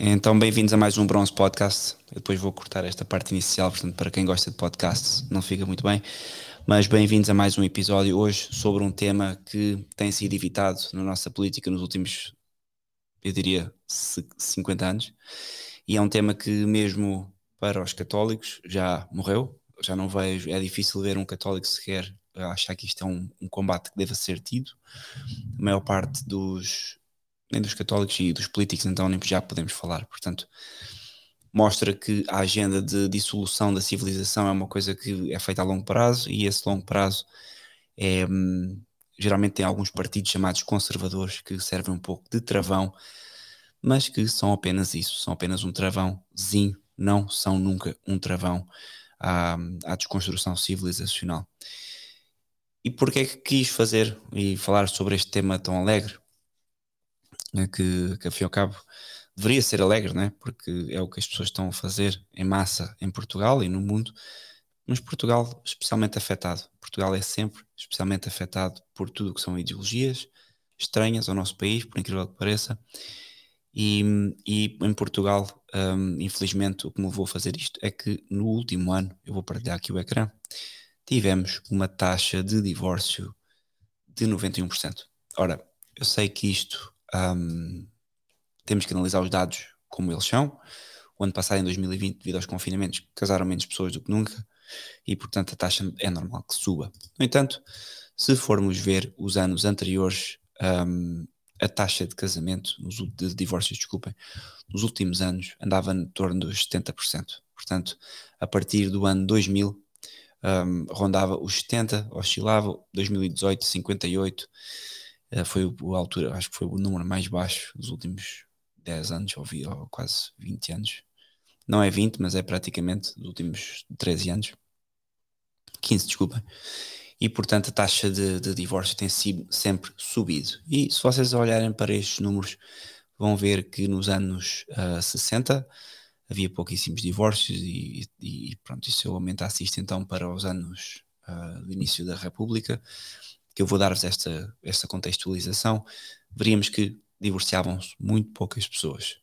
Então, bem-vindos a mais um Bronze Podcast. Eu depois vou cortar esta parte inicial, portanto, para quem gosta de podcasts, não fica muito bem. Mas bem-vindos a mais um episódio hoje sobre um tema que tem sido evitado na nossa política nos últimos, eu diria, 50 anos. E é um tema que, mesmo para os católicos, já morreu. Já não vejo, é difícil ver um católico sequer achar que isto é um, um combate que deva ser tido. A maior parte dos nem dos católicos e dos políticos, então nem já podemos falar. Portanto, mostra que a agenda de dissolução da civilização é uma coisa que é feita a longo prazo e esse longo prazo é, hum, geralmente tem alguns partidos chamados conservadores que servem um pouco de travão, mas que são apenas isso, são apenas um travãozinho, não são nunca um travão à, à desconstrução civilizacional. E porquê é que quis fazer e falar sobre este tema tão alegre? Né, que, que, ao cabo, deveria ser alegre, né? porque é o que as pessoas estão a fazer em massa em Portugal e no mundo, mas Portugal especialmente afetado. Portugal é sempre especialmente afetado por tudo o que são ideologias estranhas ao nosso país, por incrível que pareça. E, e em Portugal, um, infelizmente, o que me levou a fazer isto é que no último ano, eu vou partilhar aqui o ecrã, tivemos uma taxa de divórcio de 91%. Ora, eu sei que isto um, temos que analisar os dados como eles são. O ano passado, em 2020, devido aos confinamentos, casaram menos pessoas do que nunca e, portanto, a taxa é normal que suba. No entanto, se formos ver os anos anteriores, um, a taxa de casamento, de divórcios, desculpem, nos últimos anos andava em torno dos 70%. Portanto, a partir do ano 2000, um, rondava os 70, oscilava, 2018, 58, Uh, foi a altura, acho que foi o número mais baixo dos últimos 10 anos, ou, vi, ou quase 20 anos. Não é 20, mas é praticamente dos últimos 13 anos. 15, desculpa. E portanto a taxa de, de divórcio tem sido, sempre subido. E se vocês olharem para estes números, vão ver que nos anos uh, 60 havia pouquíssimos divórcios e, e, pronto, isso aumentasse isto então para os anos uh, do início da República que eu vou dar-vos esta, esta contextualização, veríamos que divorciavam-se muito poucas pessoas.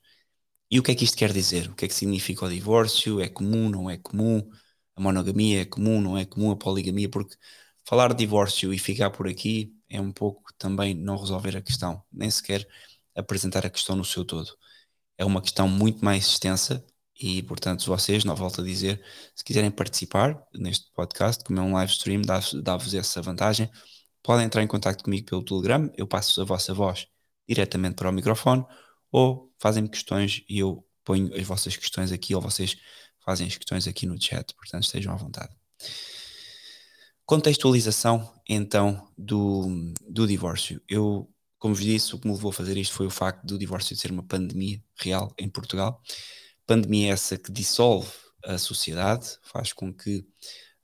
E o que é que isto quer dizer? O que é que significa o divórcio? É comum, não é comum? A monogamia é comum, não é comum? A poligamia? Porque falar de divórcio e ficar por aqui é um pouco também não resolver a questão, nem sequer apresentar a questão no seu todo. É uma questão muito mais extensa e, portanto, vocês, não volto a dizer, se quiserem participar neste podcast, como é um live stream, dá-vos essa vantagem podem entrar em contato comigo pelo Telegram, eu passo a vossa voz diretamente para o microfone ou fazem-me questões e eu ponho as vossas questões aqui ou vocês fazem as questões aqui no chat, portanto estejam à vontade. Contextualização então do, do divórcio. Eu, como vos disse, o que me levou a fazer isto foi o facto do divórcio ser uma pandemia real em Portugal. Pandemia essa que dissolve a sociedade, faz com que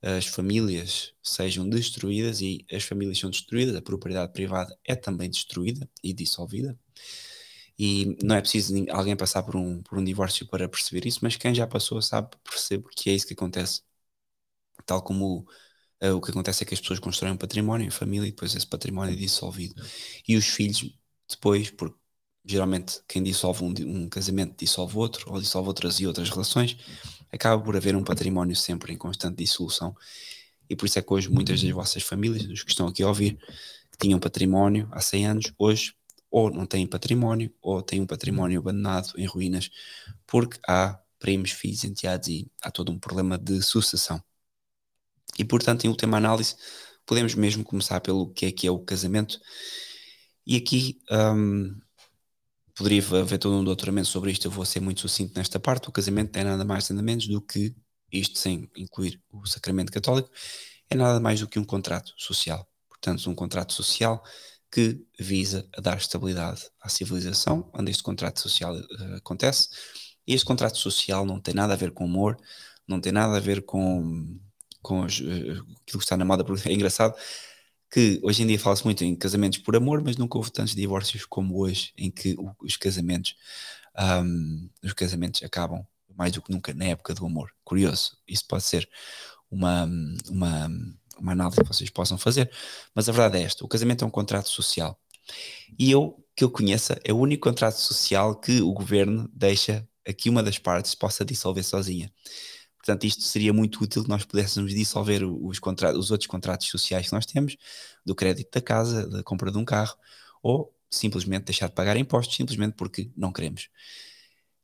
as famílias sejam destruídas e as famílias são destruídas, a propriedade privada é também destruída e dissolvida. E não é preciso alguém passar por um, por um divórcio para perceber isso, mas quem já passou sabe, percebe que é isso que acontece. Tal como uh, o que acontece é que as pessoas constroem um património, a família, e depois esse património é dissolvido. E os filhos, depois, porque geralmente quem dissolve um, um casamento dissolve outro, ou dissolve outras e outras relações, acaba por haver um património sempre em constante dissolução. E por isso é que hoje muitas das vossas famílias, os que estão aqui a ouvir, que tinham património há 100 anos, hoje ou não têm património, ou têm um património abandonado em ruínas, porque há primos, filhos, enteados e há todo um problema de sucessão. E portanto, em última análise, podemos mesmo começar pelo que é que é o casamento. E aqui um, poderia haver todo um doutoramento sobre isto, eu vou ser muito sucinto nesta parte. O casamento é nada mais nada menos do que, isto sem incluir o sacramento católico, é nada mais do que um contrato social. Portanto, um contrato social que visa a dar estabilidade à civilização, onde este contrato social uh, acontece. E este contrato social não tem nada a ver com amor, não tem nada a ver com, com uh, aquilo que está na moda, porque é engraçado que hoje em dia fala-se muito em casamentos por amor, mas nunca houve tantos divórcios como hoje, em que os casamentos, um, os casamentos acabam mais do que nunca na época do amor. Curioso, isso pode ser uma, uma, uma análise que vocês possam fazer, mas a verdade é esta: o casamento é um contrato social. E eu que eu conheça, é o único contrato social que o governo deixa a que uma das partes possa dissolver sozinha. Portanto, isto seria muito útil que nós pudéssemos dissolver os, os outros contratos sociais que nós temos, do crédito da casa, da compra de um carro, ou simplesmente deixar de pagar impostos, simplesmente porque não queremos.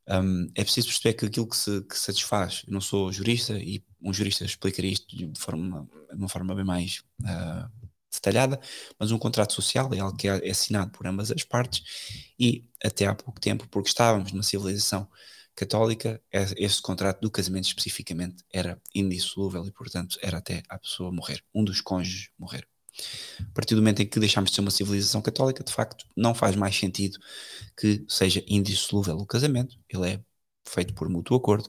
Um, é preciso perceber que aquilo que, se, que satisfaz, eu não sou jurista e um jurista explicaria isto de, forma, de uma forma bem mais uh, detalhada, mas um contrato social é algo que é assinado por ambas as partes e até há pouco tempo, porque estávamos numa civilização católica, esse contrato do casamento especificamente era indissolúvel e, portanto, era até a pessoa morrer, um dos cônjuges morrer. A partir do momento em que deixamos de ser uma civilização católica, de facto, não faz mais sentido que seja indissolúvel o casamento, ele é feito por mútuo acordo,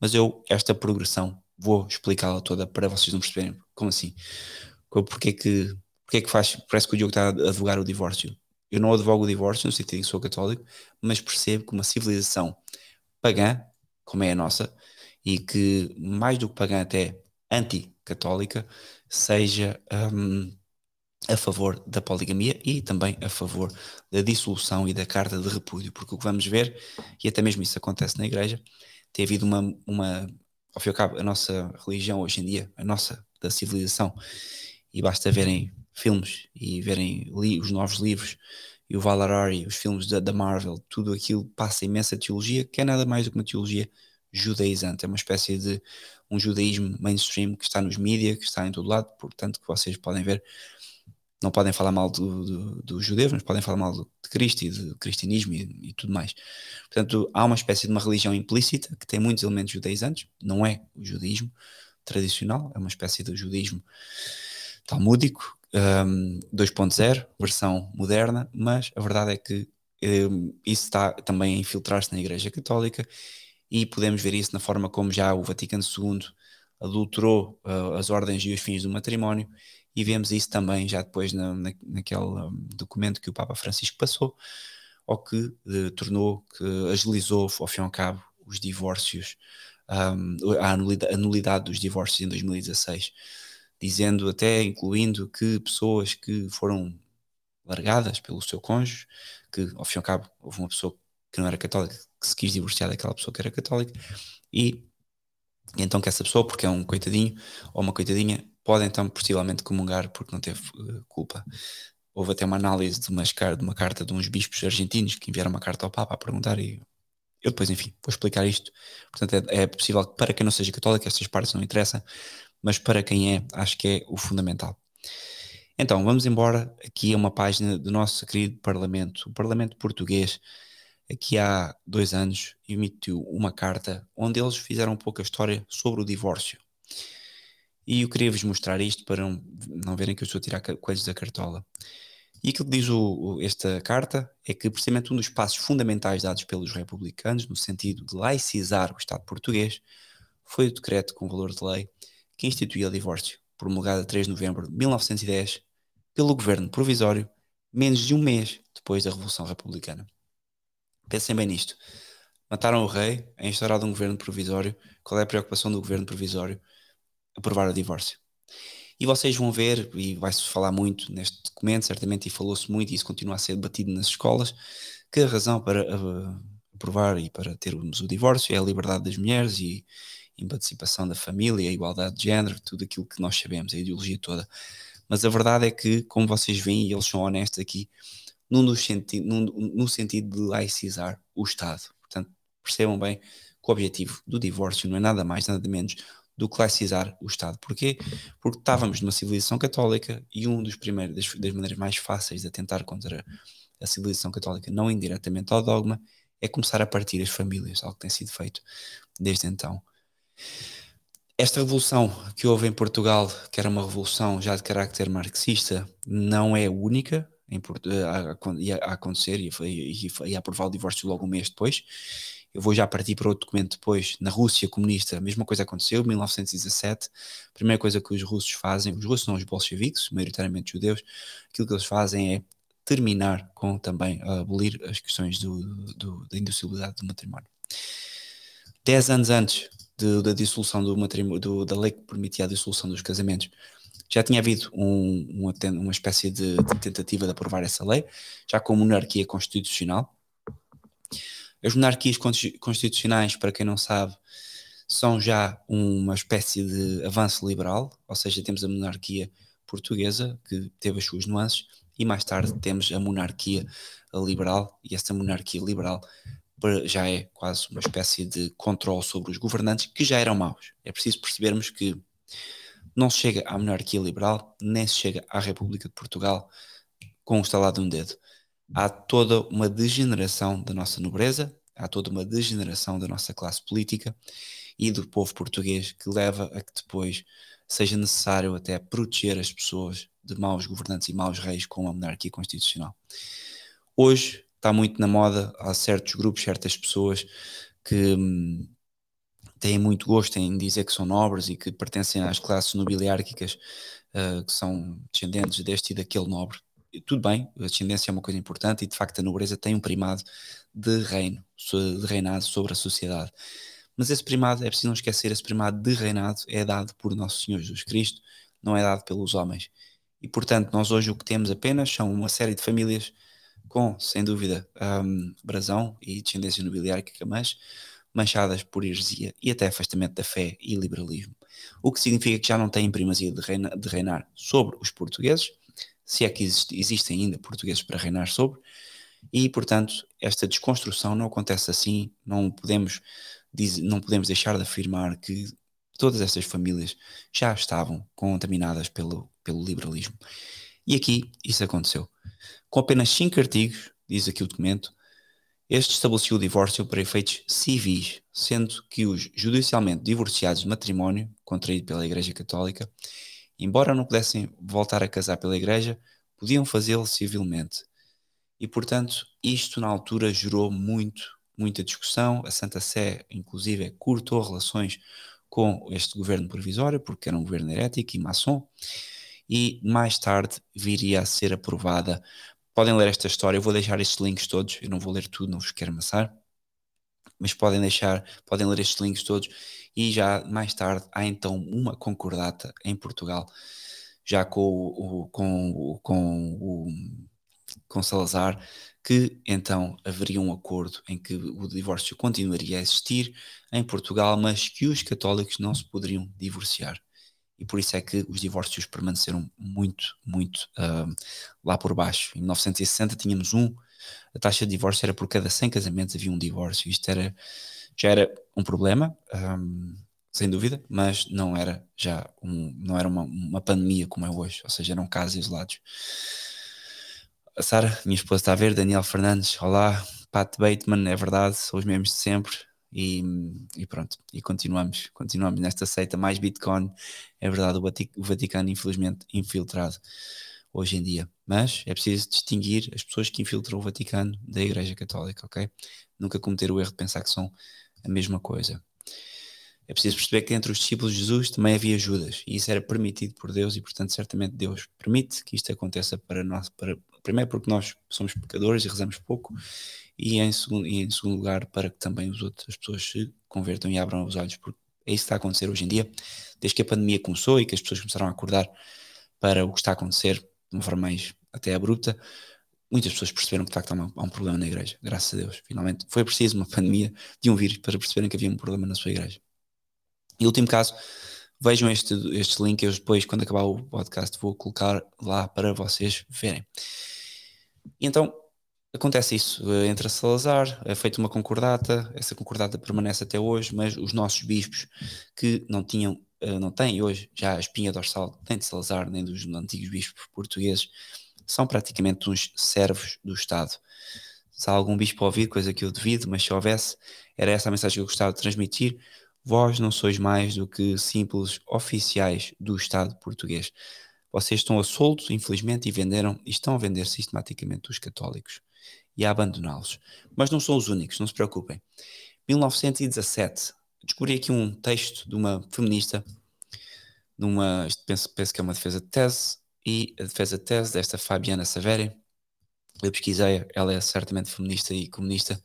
mas eu, esta progressão, vou explicá-la toda para vocês não perceberem como assim, porque é que, porque é que faz, parece que o Diogo está a advogar o divórcio. Eu não advogo o divórcio, no sentido em que sou católico, mas percebo que uma civilização pagã, como é a nossa, e que mais do que pagã até anti-católica, seja um, a favor da poligamia e também a favor da dissolução e da carta de repúdio, porque o que vamos ver, e até mesmo isso acontece na igreja, tem havido uma, uma ao fim e ao cabo, a nossa religião hoje em dia, a nossa da civilização, e basta verem filmes e verem os novos livros e o Valarari, os filmes da, da, Marvel, tudo aquilo passa imensa teologia, que é nada mais do que uma teologia judaizante, é uma espécie de um judaísmo mainstream que está nos mídias, que está em todo lado, portanto que vocês podem ver, não podem falar mal dos do, do judeus, mas podem falar mal de Cristo e do cristianismo e, e, tudo mais. Portanto, há uma espécie de uma religião implícita que tem muitos elementos judaizantes, não é o judaísmo tradicional, é uma espécie de judaísmo talmúdico, um, 2.0, versão moderna, mas a verdade é que um, isso está também a infiltrar-se na Igreja Católica e podemos ver isso na forma como já o Vaticano II adulterou uh, as ordens e os fins do matrimónio e vemos isso também já depois na, na, naquele um, documento que o Papa Francisco passou, ou que uh, tornou, que agilizou ao fim e ao cabo os divórcios, a anulidade, a nulidade dos divórcios em 2016 dizendo até, incluindo que pessoas que foram largadas pelo seu cônjuge, que ao fim e ao cabo houve uma pessoa que não era católica, que se quis divorciar daquela pessoa que era católica, e, e então que essa pessoa, porque é um coitadinho ou uma coitadinha, pode então possivelmente comungar porque não teve uh, culpa. Houve até uma análise de, umas, de uma carta de uns bispos argentinos que enviaram uma carta ao Papa a perguntar e eu depois, enfim, vou explicar isto. Portanto, é, é possível que para quem não seja católico estas partes não interessam, mas para quem é, acho que é o fundamental. Então, vamos embora aqui a uma página do nosso querido Parlamento. O Parlamento Português, aqui há dois anos, emitiu uma carta onde eles fizeram um pouco a história sobre o divórcio. E eu queria vos mostrar isto para não, não verem que eu estou a tirar coisas da cartola. E aquilo que diz o, esta carta é que, precisamente, um dos passos fundamentais dados pelos republicanos, no sentido de laicizar o Estado português, foi o decreto com valor de lei que instituía o divórcio, promulgado a 3 de novembro de 1910 pelo governo provisório, menos de um mês depois da Revolução Republicana. Pensem bem nisto. Mataram o rei, é instaurado um governo provisório. Qual é a preocupação do governo provisório? Aprovar o divórcio. E vocês vão ver, e vai-se falar muito neste documento, certamente, e falou-se muito, e isso continua a ser debatido nas escolas, que a razão para uh, aprovar e para termos o divórcio é a liberdade das mulheres e, emancipação da família, igualdade de género, tudo aquilo que nós sabemos, a ideologia toda. Mas a verdade é que, como vocês veem, e eles são honestos aqui, num dos senti num, no sentido de laicizar o Estado. Portanto, percebam bem que o objetivo do divórcio não é nada mais, nada menos do que laicizar o Estado. Porquê? Porque estávamos numa civilização católica e um dos primeiros das, das maneiras mais fáceis de atentar contra a civilização católica, não indiretamente ao dogma, é começar a partir as famílias, algo que tem sido feito desde então. Esta revolução que houve em Portugal, que era uma revolução já de carácter marxista, não é única em, a, a, a, acontecer e, a aprovar o divórcio logo um mês depois. Eu vou já partir para outro documento depois. Na Rússia comunista, a mesma coisa aconteceu, 1917. A primeira coisa que os russos fazem, os russos são os bolcheviques, maioritariamente judeus, aquilo que eles fazem é terminar com também abolir as questões do, do, da industrialidade do matrimónio. Dez anos antes de, da dissolução do matrimônio, do, da lei que permitia a dissolução dos casamentos, Já tinha havido um, uma, uma espécie de, de tentativa de aprovar essa lei, já com monarquia constitucional. As monarquias constitucionais, para quem não sabe, são já uma espécie de avanço liberal, ou seja, temos a monarquia portuguesa, que teve as suas nuances, e mais tarde temos a monarquia liberal, e essa monarquia liberal já é quase uma espécie de controle sobre os governantes que já eram maus. É preciso percebermos que não se chega à monarquia liberal, nem se chega à República de Portugal com o estalado de um dedo. Há toda uma degeneração da nossa nobreza, há toda uma degeneração da nossa classe política e do povo português que leva a que depois seja necessário até proteger as pessoas de maus governantes e maus reis com a monarquia constitucional. Hoje está muito na moda, há certos grupos, certas pessoas que hum, têm muito gosto em dizer que são nobres e que pertencem às classes nobiliárquicas uh, que são descendentes deste e daquele nobre. E tudo bem, a descendência é uma coisa importante e de facto a nobreza tem um primado de reino, de reinado sobre a sociedade. Mas esse primado, é preciso não esquecer, esse primado de reinado é dado por Nosso Senhor Jesus Cristo, não é dado pelos homens. E portanto, nós hoje o que temos apenas são uma série de famílias com, sem dúvida, um, brasão e descendência nobiliárquica, mas manchadas por heresia e até afastamento da fé e liberalismo. O que significa que já não têm primazia de, reina, de reinar sobre os portugueses, se é que existe, existem ainda portugueses para reinar sobre, e portanto esta desconstrução não acontece assim, não podemos diz, não podemos deixar de afirmar que todas estas famílias já estavam contaminadas pelo, pelo liberalismo. E aqui isso aconteceu. Com apenas cinco artigos, diz aqui o documento, este estabeleceu o divórcio para efeitos civis, sendo que os judicialmente divorciados de matrimónio, contraído pela Igreja Católica, embora não pudessem voltar a casar pela Igreja, podiam fazê-lo civilmente. E, portanto, isto na altura gerou muito muita discussão. A Santa Sé, inclusive, cortou relações com este governo provisório, porque era um governo herético e maçom, e mais tarde viria a ser aprovada. Podem ler esta história, eu vou deixar estes links todos, eu não vou ler tudo, não vos quero amassar, mas podem deixar, podem ler estes links todos, e já mais tarde há então uma concordata em Portugal, já com o, com, com o com Salazar, que então haveria um acordo em que o divórcio continuaria a existir em Portugal, mas que os católicos não se poderiam divorciar. E por isso é que os divórcios permaneceram muito, muito uh, lá por baixo. Em 1960 tínhamos um, a taxa de divórcio era por cada 100 casamentos havia um divórcio. Isto era, já era um problema, um, sem dúvida, mas não era já um, não era uma, uma pandemia como é hoje, ou seja, eram casos isolados. Sara, minha esposa, está a ver. Daniel Fernandes, olá. Pat Bateman, é verdade, são os mesmos de sempre. E, e, pronto, e continuamos, continuamos nesta seita mais Bitcoin. É verdade, o Vaticano, infelizmente, infiltrado hoje em dia. Mas é preciso distinguir as pessoas que infiltram o Vaticano da Igreja Católica, ok? Nunca cometer o erro de pensar que são a mesma coisa. É preciso perceber que entre os discípulos de Jesus também havia Judas, e isso era permitido por Deus, e portanto, certamente Deus permite que isto aconteça para nós, para, primeiro porque nós somos pecadores e rezamos pouco, e em segundo, e em segundo lugar para que também os outros, as pessoas se convertam e abram os olhos, porque é isso que está a acontecer hoje em dia, desde que a pandemia começou e que as pessoas começaram a acordar para o que está a acontecer de uma forma mais até abrupta, muitas pessoas perceberam que de facto há, uma, há um problema na igreja, graças a Deus. Finalmente foi preciso uma pandemia de um vírus para perceberem que havia um problema na sua igreja. E último caso, vejam este, este link, eu depois, quando acabar o podcast, vou colocar lá para vocês verem. E então acontece isso, entra Salazar, é feita uma concordata, essa concordata permanece até hoje, mas os nossos bispos que não tinham, eh, não têm hoje já a espinha dorsal nem de Salazar, nem dos antigos bispos portugueses, são praticamente uns servos do Estado. Se há algum bispo ouvir, coisa que eu devido, mas se houvesse, era essa a mensagem que eu gostava de transmitir, Vós não sois mais do que simples oficiais do Estado português. Vocês estão a solto, infelizmente, e venderam e estão a vender sistematicamente os católicos e a abandoná-los. Mas não são os únicos, não se preocupem. 1917, descobri aqui um texto de uma feminista, numa, penso, penso que é uma defesa de tese, e a defesa de tese desta Fabiana Saveri, eu pesquisei, ela é certamente feminista e comunista,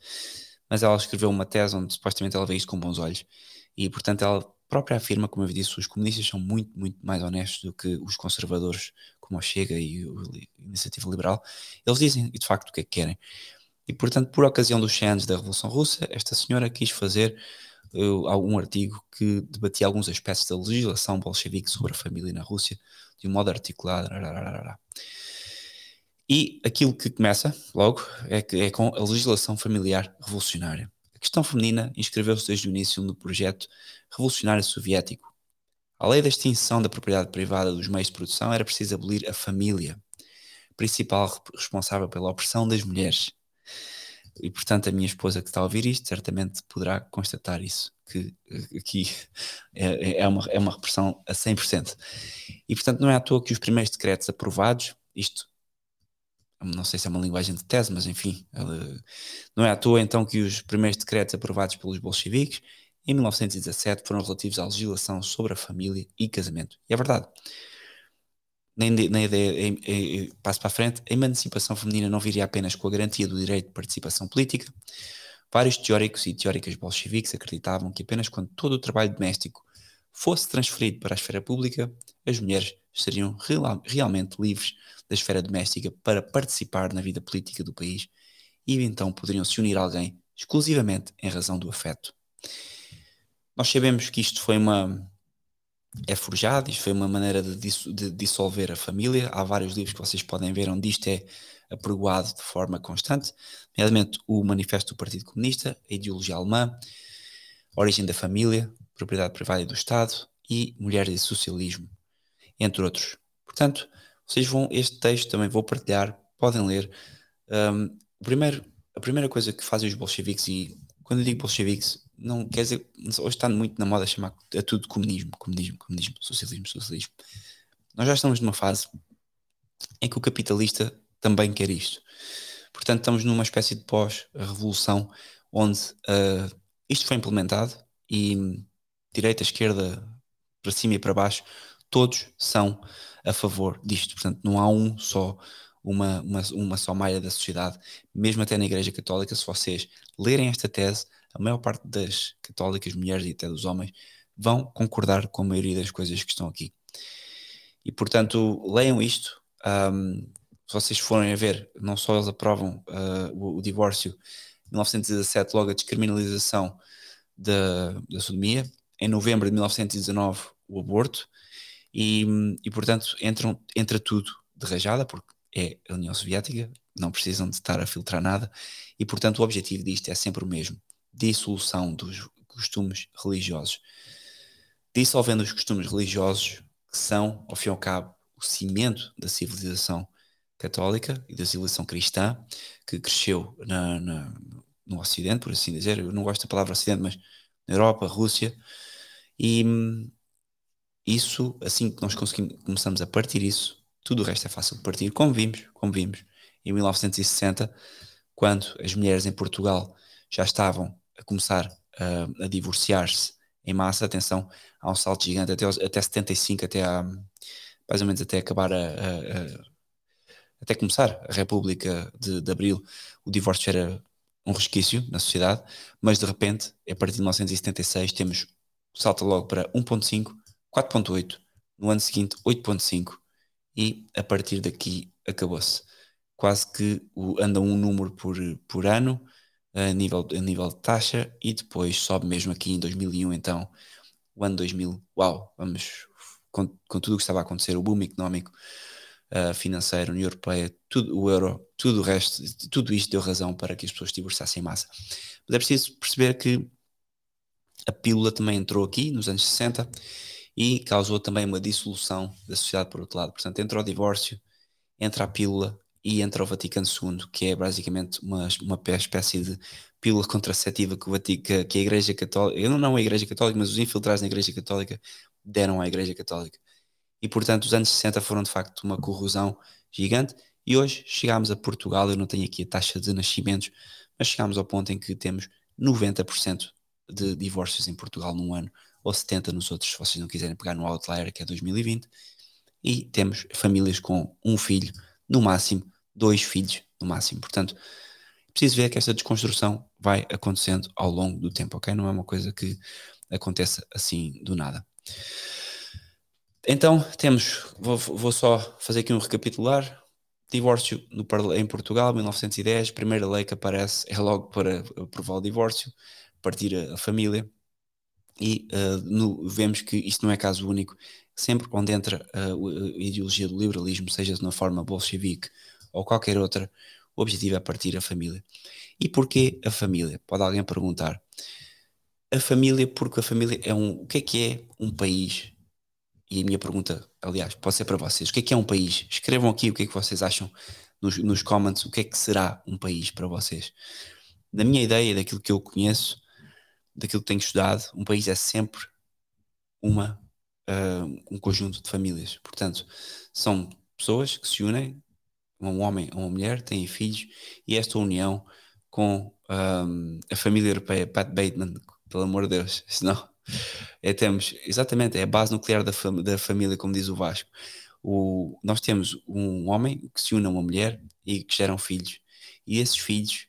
mas ela escreveu uma tese onde supostamente ela vê isto com bons olhos e portanto ela própria afirma, como eu disse, os comunistas são muito, muito mais honestos do que os conservadores, como a Chega e a Iniciativa Liberal. Eles dizem, de facto, o que é que querem. E, portanto, por ocasião dos 100 anos da Revolução Russa, esta senhora quis fazer uh, um artigo que debatia alguns aspectos da legislação bolchevique sobre a família na Rússia, de um modo articulado. E aquilo que começa logo é, que é com a legislação familiar revolucionária. Questão feminina inscreveu-se desde o início no projeto revolucionário soviético. A lei da extinção da propriedade privada dos meios de produção era preciso abolir a família, principal responsável pela opressão das mulheres. E portanto, a minha esposa que está a ouvir isto certamente poderá constatar isso, que aqui é, é, uma, é uma repressão a 100%. E portanto, não é à toa que os primeiros decretos aprovados, isto não sei se é uma linguagem de tese, mas enfim, não é à toa então que os primeiros decretos aprovados pelos bolcheviques em 1917 foram relativos à legislação sobre a família e casamento. E é verdade. Nem, nem ideia, em, em, passo para a frente, a emancipação feminina não viria apenas com a garantia do direito de participação política. Vários teóricos e teóricas bolcheviques acreditavam que apenas quando todo o trabalho doméstico fosse transferido para a esfera pública, as mulheres seriam real, realmente livres da esfera doméstica para participar na vida política do país e então poderiam se unir a alguém exclusivamente em razão do afeto. Nós sabemos que isto foi uma. é forjado, isto foi uma maneira de, de dissolver a família. Há vários livros que vocês podem ver onde isto é apregoado de forma constante, nomeadamente o Manifesto do Partido Comunista, a ideologia alemã, a origem da família, propriedade privada e do Estado e mulheres e socialismo, entre outros. Portanto, vocês vão, este texto também vou partilhar, podem ler. Um, primeiro, a primeira coisa que fazem os bolcheviques, e quando eu digo bolcheviques, não quer dizer, hoje está muito na moda chamar a tudo comunismo, comunismo, comunismo, socialismo, socialismo. Nós já estamos numa fase em que o capitalista também quer isto. Portanto, estamos numa espécie de pós-revolução onde uh, isto foi implementado e direita, esquerda, para cima e para baixo, todos são a favor disto. Portanto, não há um só, uma, uma, uma só malha da sociedade, mesmo até na Igreja Católica, se vocês lerem esta tese, a maior parte das católicas, mulheres e até dos homens, vão concordar com a maioria das coisas que estão aqui. E portanto, leiam isto. Um, se vocês forem a ver, não só eles aprovam uh, o, o, divórcio em 1917, logo a descriminalização da, da sodomia, em novembro de 1919 o aborto, e, e portanto entram, entra tudo de rajada, porque é a União Soviética, não precisam de estar a filtrar nada, e portanto o objetivo disto é sempre o mesmo: dissolução dos costumes religiosos. Dissolvendo os costumes religiosos, que são, ao fim e ao cabo, o cimento da civilização católica e da civilização cristã, que cresceu na, na, no Ocidente, por assim dizer. Eu não gosto da palavra Ocidente, mas na Europa, Rússia. E, isso, assim que nós conseguimos, começamos a partir isso, tudo o resto é fácil de partir, como vimos, como vimos em 1960, quando as mulheres em Portugal já estavam a começar a, a divorciar-se em massa, atenção, há um salto gigante até, até 75, até a, mais ou menos até acabar a, a, até começar a República de, de Abril, o divórcio era um resquício na sociedade, mas de repente, a partir de 1976, temos salta logo para 1.5 4.8, no ano seguinte 8.5 e a partir daqui acabou-se. Quase que anda um número por, por ano a nível, a nível de taxa e depois sobe mesmo aqui em 2001, então o ano 2000, uau, vamos com, com tudo o que estava a acontecer, o boom económico, uh, financeiro, União Europeia, tudo, o euro, tudo o resto, tudo isto deu razão para que as pessoas divorciassem em massa. Mas é preciso perceber que a pílula também entrou aqui nos anos 60 e causou também uma dissolução da sociedade por outro lado. Portanto, entra o divórcio, entra a pílula e entra o Vaticano II, que é basicamente uma, uma espécie de pílula contraceptiva que, o Vatica, que a Igreja Católica, não a Igreja Católica, mas os infiltrados na Igreja Católica deram à Igreja Católica. E portanto, os anos 60 foram de facto uma corrosão gigante. E hoje chegámos a Portugal, eu não tenho aqui a taxa de nascimentos, mas chegámos ao ponto em que temos 90% de divórcios em Portugal num ano, ou 70 nos outros, se vocês não quiserem pegar no Outlier, que é 2020. E temos famílias com um filho, no máximo, dois filhos, no máximo. Portanto, preciso ver que esta desconstrução vai acontecendo ao longo do tempo, ok? Não é uma coisa que aconteça assim do nada. Então, temos, vou, vou só fazer aqui um recapitular. Divórcio no, em Portugal, 1910, primeira lei que aparece é logo para aprovar o divórcio, partir a, a família, e uh, no, vemos que isto não é caso único. Sempre onde entra uh, a ideologia do liberalismo, seja na forma bolchevique ou qualquer outra, o objetivo é partir a família. E porquê a família? Pode alguém perguntar. A família, porque a família é um. O que é que é um país? E a minha pergunta, aliás, pode ser para vocês: o que é que é um país? Escrevam aqui o que é que vocês acham nos, nos comments, o que é que será um país para vocês. Da minha ideia, daquilo que eu conheço, daquilo que tenho estudado, um país é sempre uma, uh, um conjunto de famílias. Portanto, são pessoas que se unem, um homem ou uma mulher, têm filhos, e esta união com um, a família europeia, Pat Bateman, pelo amor de Deus, senão é, temos, exatamente, é a base nuclear da, fam da família, como diz o Vasco. O, nós temos um homem que se une a uma mulher e que geram filhos, e esses filhos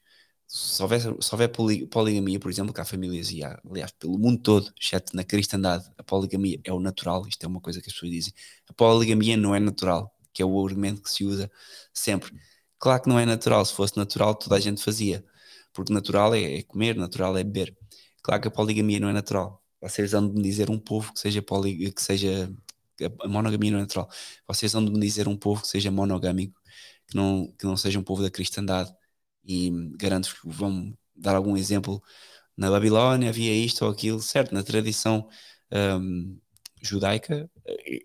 se houver, se houver poligamia, por exemplo, que há famílias e há, aliás, pelo mundo todo, exceto na cristandade, a poligamia é o natural, isto é uma coisa que as pessoas dizem. A poligamia não é natural, que é o argumento que se usa sempre. Claro que não é natural, se fosse natural toda a gente fazia, porque natural é, é comer, natural é beber. Claro que a poligamia não é natural. Vocês vão de me dizer um povo que seja, poli, que seja a monogamia não é natural. Vocês vão de me dizer um povo que seja monogâmico, que não, que não seja um povo da cristandade e garanto que vão dar algum exemplo. Na Babilónia havia isto ou aquilo, certo? Na tradição um, judaica eh,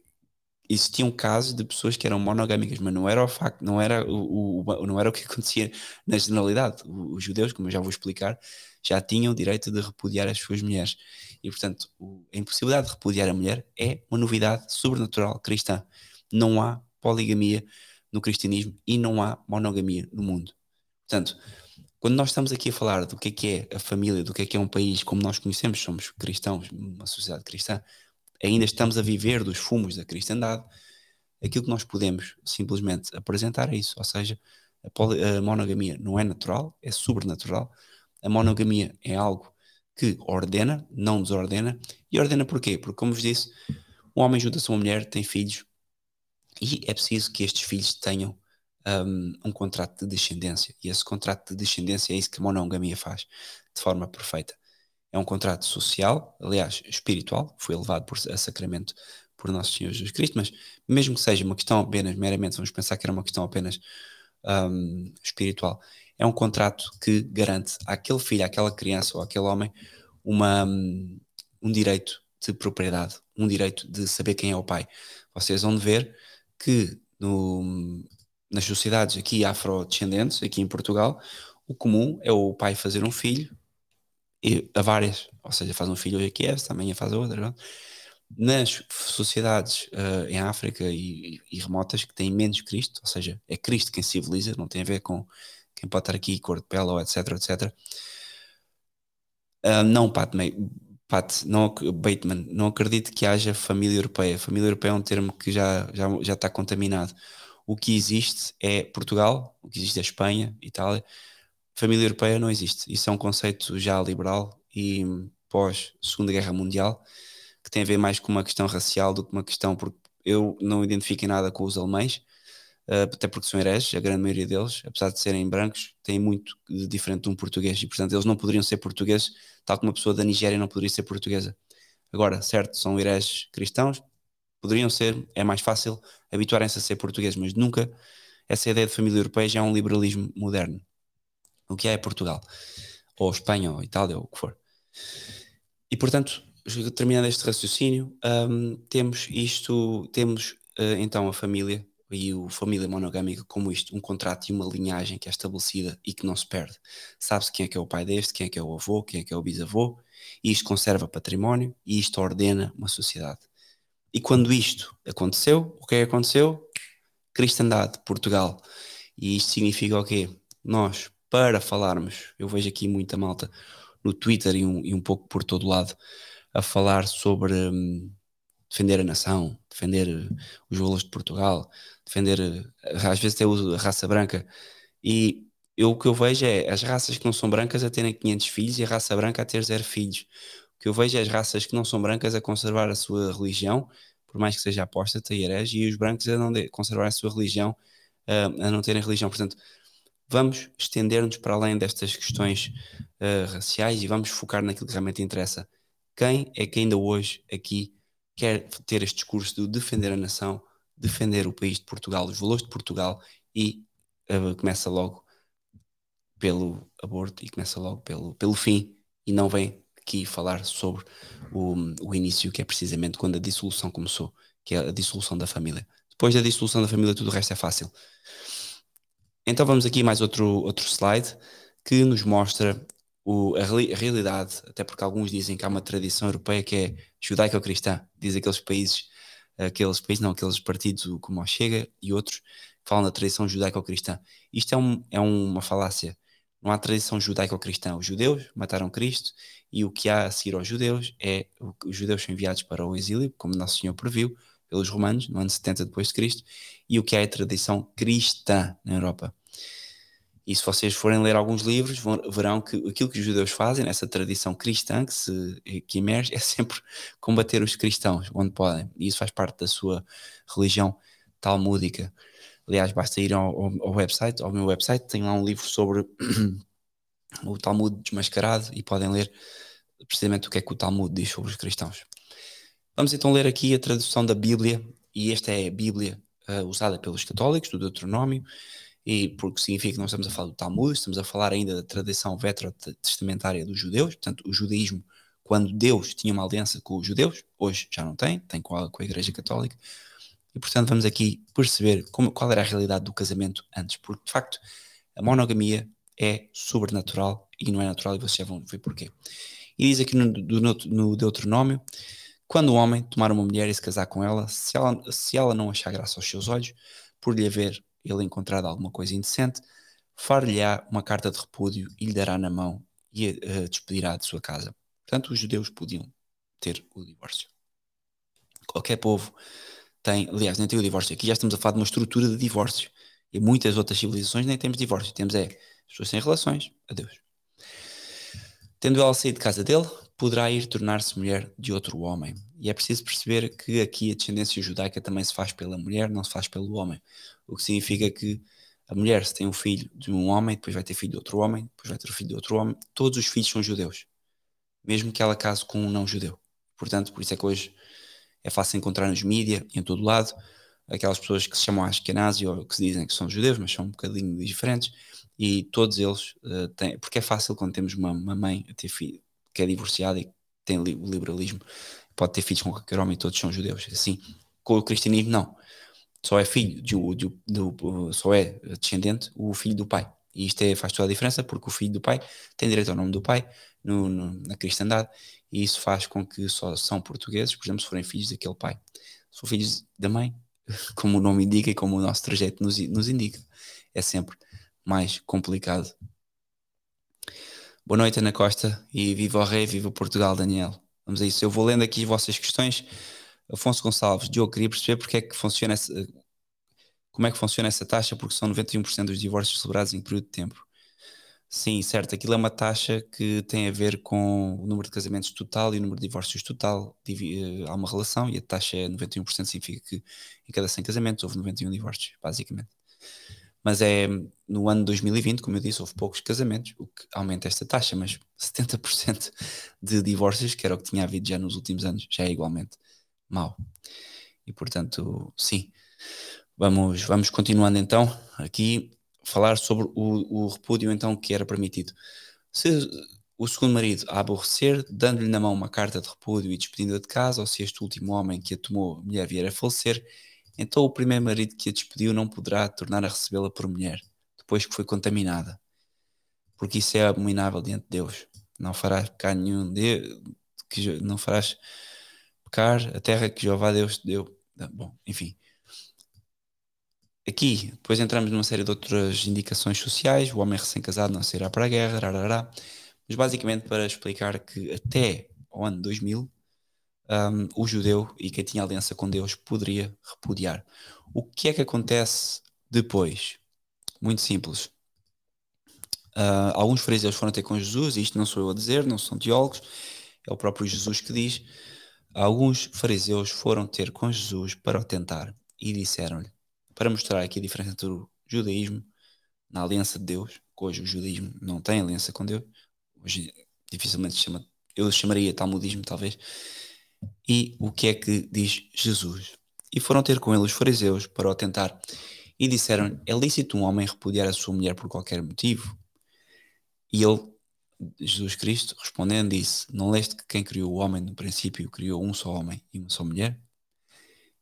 existiam casos de pessoas que eram monogâmicas, mas não era o facto, não era o, o não era o que acontecia na generalidade. Os judeus, como eu já vou explicar, já tinham o direito de repudiar as suas mulheres. E, portanto, a impossibilidade de repudiar a mulher é uma novidade sobrenatural cristã. Não há poligamia no cristianismo e não há monogamia no mundo. Portanto, quando nós estamos aqui a falar do que é que é a família, do que é que é um país como nós conhecemos, somos cristãos, uma sociedade cristã, ainda estamos a viver dos fumos da cristandade, aquilo que nós podemos simplesmente apresentar é isso, ou seja, a, poli, a monogamia não é natural, é sobrenatural, a monogamia é algo que ordena, não desordena, e ordena porquê? Porque, como vos disse, um homem junta-se a uma mulher, tem filhos, e é preciso que estes filhos tenham um, um, contrato de descendência. E esse contrato de descendência é isso que a monogamia faz de forma perfeita. É um contrato social, aliás, espiritual, foi elevado por, a sacramento por Nosso Senhor Jesus Cristo, mas mesmo que seja uma questão apenas, meramente, vamos pensar que era uma questão apenas um, espiritual, é um contrato que garante àquele filho, àquela criança ou àquele homem uma, um, um direito de propriedade, um direito de saber quem é o pai. Vocês vão ver que no, nas sociedades aqui afrodescendentes, aqui em Portugal, o comum é o pai fazer um filho, e a várias, ou seja, faz um filho hoje aqui esta, amanhã faz outra. Não? Nas sociedades uh, em África e, e, remotas que têm menos Cristo, ou seja, é Cristo quem civiliza, não tem a ver com quem pode estar aqui, cor de pele, ou etc, etc. Uh, não, Pat, Pat, não, Bateman, não acredito que haja família europeia. Família europeia é um termo que já, já, já está contaminado o que existe é Portugal, o que existe é Espanha, Itália. Família europeia não existe. Isso é um conceito já liberal e pós Segunda Guerra Mundial, que tem a ver mais com uma questão racial do que uma questão, porque eu não identifico nada com os alemães, eh, até porque são hereges, a grande maioria deles, apesar de serem brancos, têm muito de diferente de um português e, portanto, eles não poderiam ser portugueses, tal como uma pessoa da Nigéria não poderia ser portuguesa. Agora, certo, são hereges cristãos, poderiam ser, é mais fácil habituarem-se a ser portugueses, mas nunca essa ideia de família europeia já é um liberalismo moderno. O que é Portugal, ou Espanha, ou Itália, ou o que for. E portanto, terminando este raciocínio, um, temos isto, temos uh, então a família e o família monogâmica como isto, um contrato e uma linhagem que é estabelecida e que não se perde. Sabe-se quem é que é o pai deste, quem é que é o avô, quem é que é o bisavô, e isto conserva património e isto ordena uma sociedade. E quando isto aconteceu, o que é que aconteceu? Cristandade, Portugal. E isto significa o quê? Nós, para falarmos, eu vejo aqui muita malta no Twitter e um, e um pouco por todo lado a falar sobre hum, defender a nação, defender uh, os valores de Portugal, defender, uh, às vezes até uso a raça branca. E eu, o que eu vejo é as raças que não são brancas a terem 500 filhos e a raça branca a ter zero filhos. Que eu vejo é as raças que não são brancas a conservar a sua religião, por mais que seja apóstata e herege, e os brancos a não conservar a sua religião, uh, a não terem religião. Portanto, vamos estender-nos para além destas questões uh, raciais e vamos focar naquilo que realmente interessa. Quem é que ainda hoje aqui quer ter este discurso de defender a nação, defender o país de Portugal, os valores de Portugal e uh, começa logo pelo aborto e começa logo pelo, pelo fim e não vem aqui falar sobre o, o início, que é precisamente quando a dissolução começou, que é a dissolução da família. Depois da dissolução da família, tudo o resto é fácil. Então vamos aqui mais outro, outro slide que nos mostra o, a, a, realidade, até porque alguns dizem que há uma tradição europeia que é judaico-cristã, diz aqueles países, aqueles países, não, aqueles partidos como o Chega e outros, falam da tradição judaico-cristã. Isto é, um, é uma falácia. Não há tradição judaico-cristã. Os judeus mataram Cristo e o que há a seguir aos judeus é os judeus são enviados para o exílio, como Nosso Senhor previu, pelos romanos, no ano 70 depois de Cristo, e o que há é a tradição cristã na Europa. E se vocês forem ler alguns livros, vão, verão que aquilo que os judeus fazem, nessa tradição cristã que, se, que emerge, é sempre combater os cristãos, onde podem. E isso faz parte da sua religião talmúdica. Aliás, basta ir ao, ao, website, ao meu website, tem lá um livro sobre o Talmud desmascarado e podem ler precisamente o que é que o Talmud diz sobre os cristãos. Vamos então ler aqui a tradução da Bíblia, e esta é a Bíblia uh, usada pelos católicos, do Deuteronômio, e porque significa que não estamos a falar do Talmud, estamos a falar ainda da tradição veterotestamentária dos judeus, portanto, o judaísmo, quando Deus tinha uma aliança com os judeus, hoje já não tem, tem com a, com a Igreja Católica, e portanto vamos aqui perceber como, qual era a realidade do casamento antes, porque de facto a monogamia é sobrenatural e não é natural, e vocês já vão ver porquê. E diz aqui no, no, no Deuteronômio: quando o homem tomar uma mulher e se casar com ela, se ela, se ela não achar graça aos seus olhos, por lhe haver ele encontrado alguma coisa indecente, far-lhe-á uma carta de repúdio e lhe dará na mão e a, a despedirá de sua casa. Portanto, os judeus podiam ter o divórcio. Qualquer povo tem, aliás, nem tem o divórcio. Aqui já estamos a falar de uma estrutura de divórcio. E muitas outras civilizações nem temos divórcio. Temos é as pessoas sem relações, adeus. Tendo ela saído de casa dele, poderá ir tornar-se mulher de outro homem. E é preciso perceber que aqui a descendência judaica também se faz pela mulher, não se faz pelo homem. O que significa que a mulher, se tem um filho de um homem, depois vai ter filho de outro homem, depois vai ter filho de outro homem, todos os filhos são judeus. Mesmo que ela case com um não judeu. Portanto, por isso é que hoje é fácil encontrar nos mídias e em todo lado aquelas pessoas que se chamam Ashkenazi ou que se dizem que são judeus, mas são um bocadinho diferentes, e todos eles uh, têm, porque é fácil quando temos uma, uma mãe a ter filho que é divorciada e tem o liberalismo, pode ter filhos com qualquer homem, todos são judeus. Assim, com o cristianismo, não. Só é filho de, de, de, só é descendente o filho do pai. E isto é, faz toda a diferença porque o filho do pai tem direito ao nome do pai no, no, na cristandade e isso faz com que só são portugueses, por exemplo, se forem filhos daquele pai. Se for filhos da mãe, como o nome indica e como o nosso trajeto nos, nos indica, é sempre mais complicado. Boa noite, Ana Costa, e viva o rei, viva Portugal, Daniel. Vamos a isso. Eu vou lendo aqui as vossas questões. Afonso Gonçalves, eu queria perceber porque é que funciona essa, como é que funciona essa taxa, porque são 91% dos divórcios celebrados em período de tempo. Sim, certo. Aquilo é uma taxa que tem a ver com o número de casamentos total e o número de divórcios total. Eh, há uma relação e a taxa é 91%, significa que em cada 100 casamentos houve 91 divórcios, basicamente. Mas é no ano 2020, como eu disse, houve poucos casamentos, o que aumenta esta taxa, mas 70% de divórcios, que era o que tinha havido já nos últimos anos, já é igualmente mau. E portanto, sim. Vamos, vamos continuando então aqui falar sobre o, o repúdio então que era permitido. Se o segundo marido a aborrecer, dando-lhe na mão uma carta de repúdio e despedindo-a de casa, ou se este último homem que a tomou mulher vier a falecer, então o primeiro marido que a despediu não poderá tornar a recebê-la por mulher, depois que foi contaminada. Porque isso é abominável diante de Deus. Não farás pecar nenhum de, que não farás pecar a terra que Jeová Deus te deu. Bom, enfim. Aqui, depois entramos numa série de outras indicações sociais, o homem recém-casado não sairá para a guerra, rarará, mas basicamente para explicar que até o ano 2000, um, o judeu e quem tinha aliança com Deus poderia repudiar. O que é que acontece depois? Muito simples. Uh, alguns fariseus foram ter com Jesus, e isto não sou eu a dizer, não são teólogos, é o próprio Jesus que diz. Alguns fariseus foram ter com Jesus para o tentar e disseram-lhe, para mostrar aqui a diferença entre o judaísmo na aliança de Deus, que hoje o judaísmo não tem aliança com Deus, hoje dificilmente se chama, eu chamaria talmudismo talvez, e o que é que diz Jesus? E foram ter com ele os fariseus para o tentar e disseram é lícito um homem repudiar a sua mulher por qualquer motivo? E ele, Jesus Cristo, respondendo, disse: Não leste que quem criou o homem no princípio criou um só homem e uma só mulher?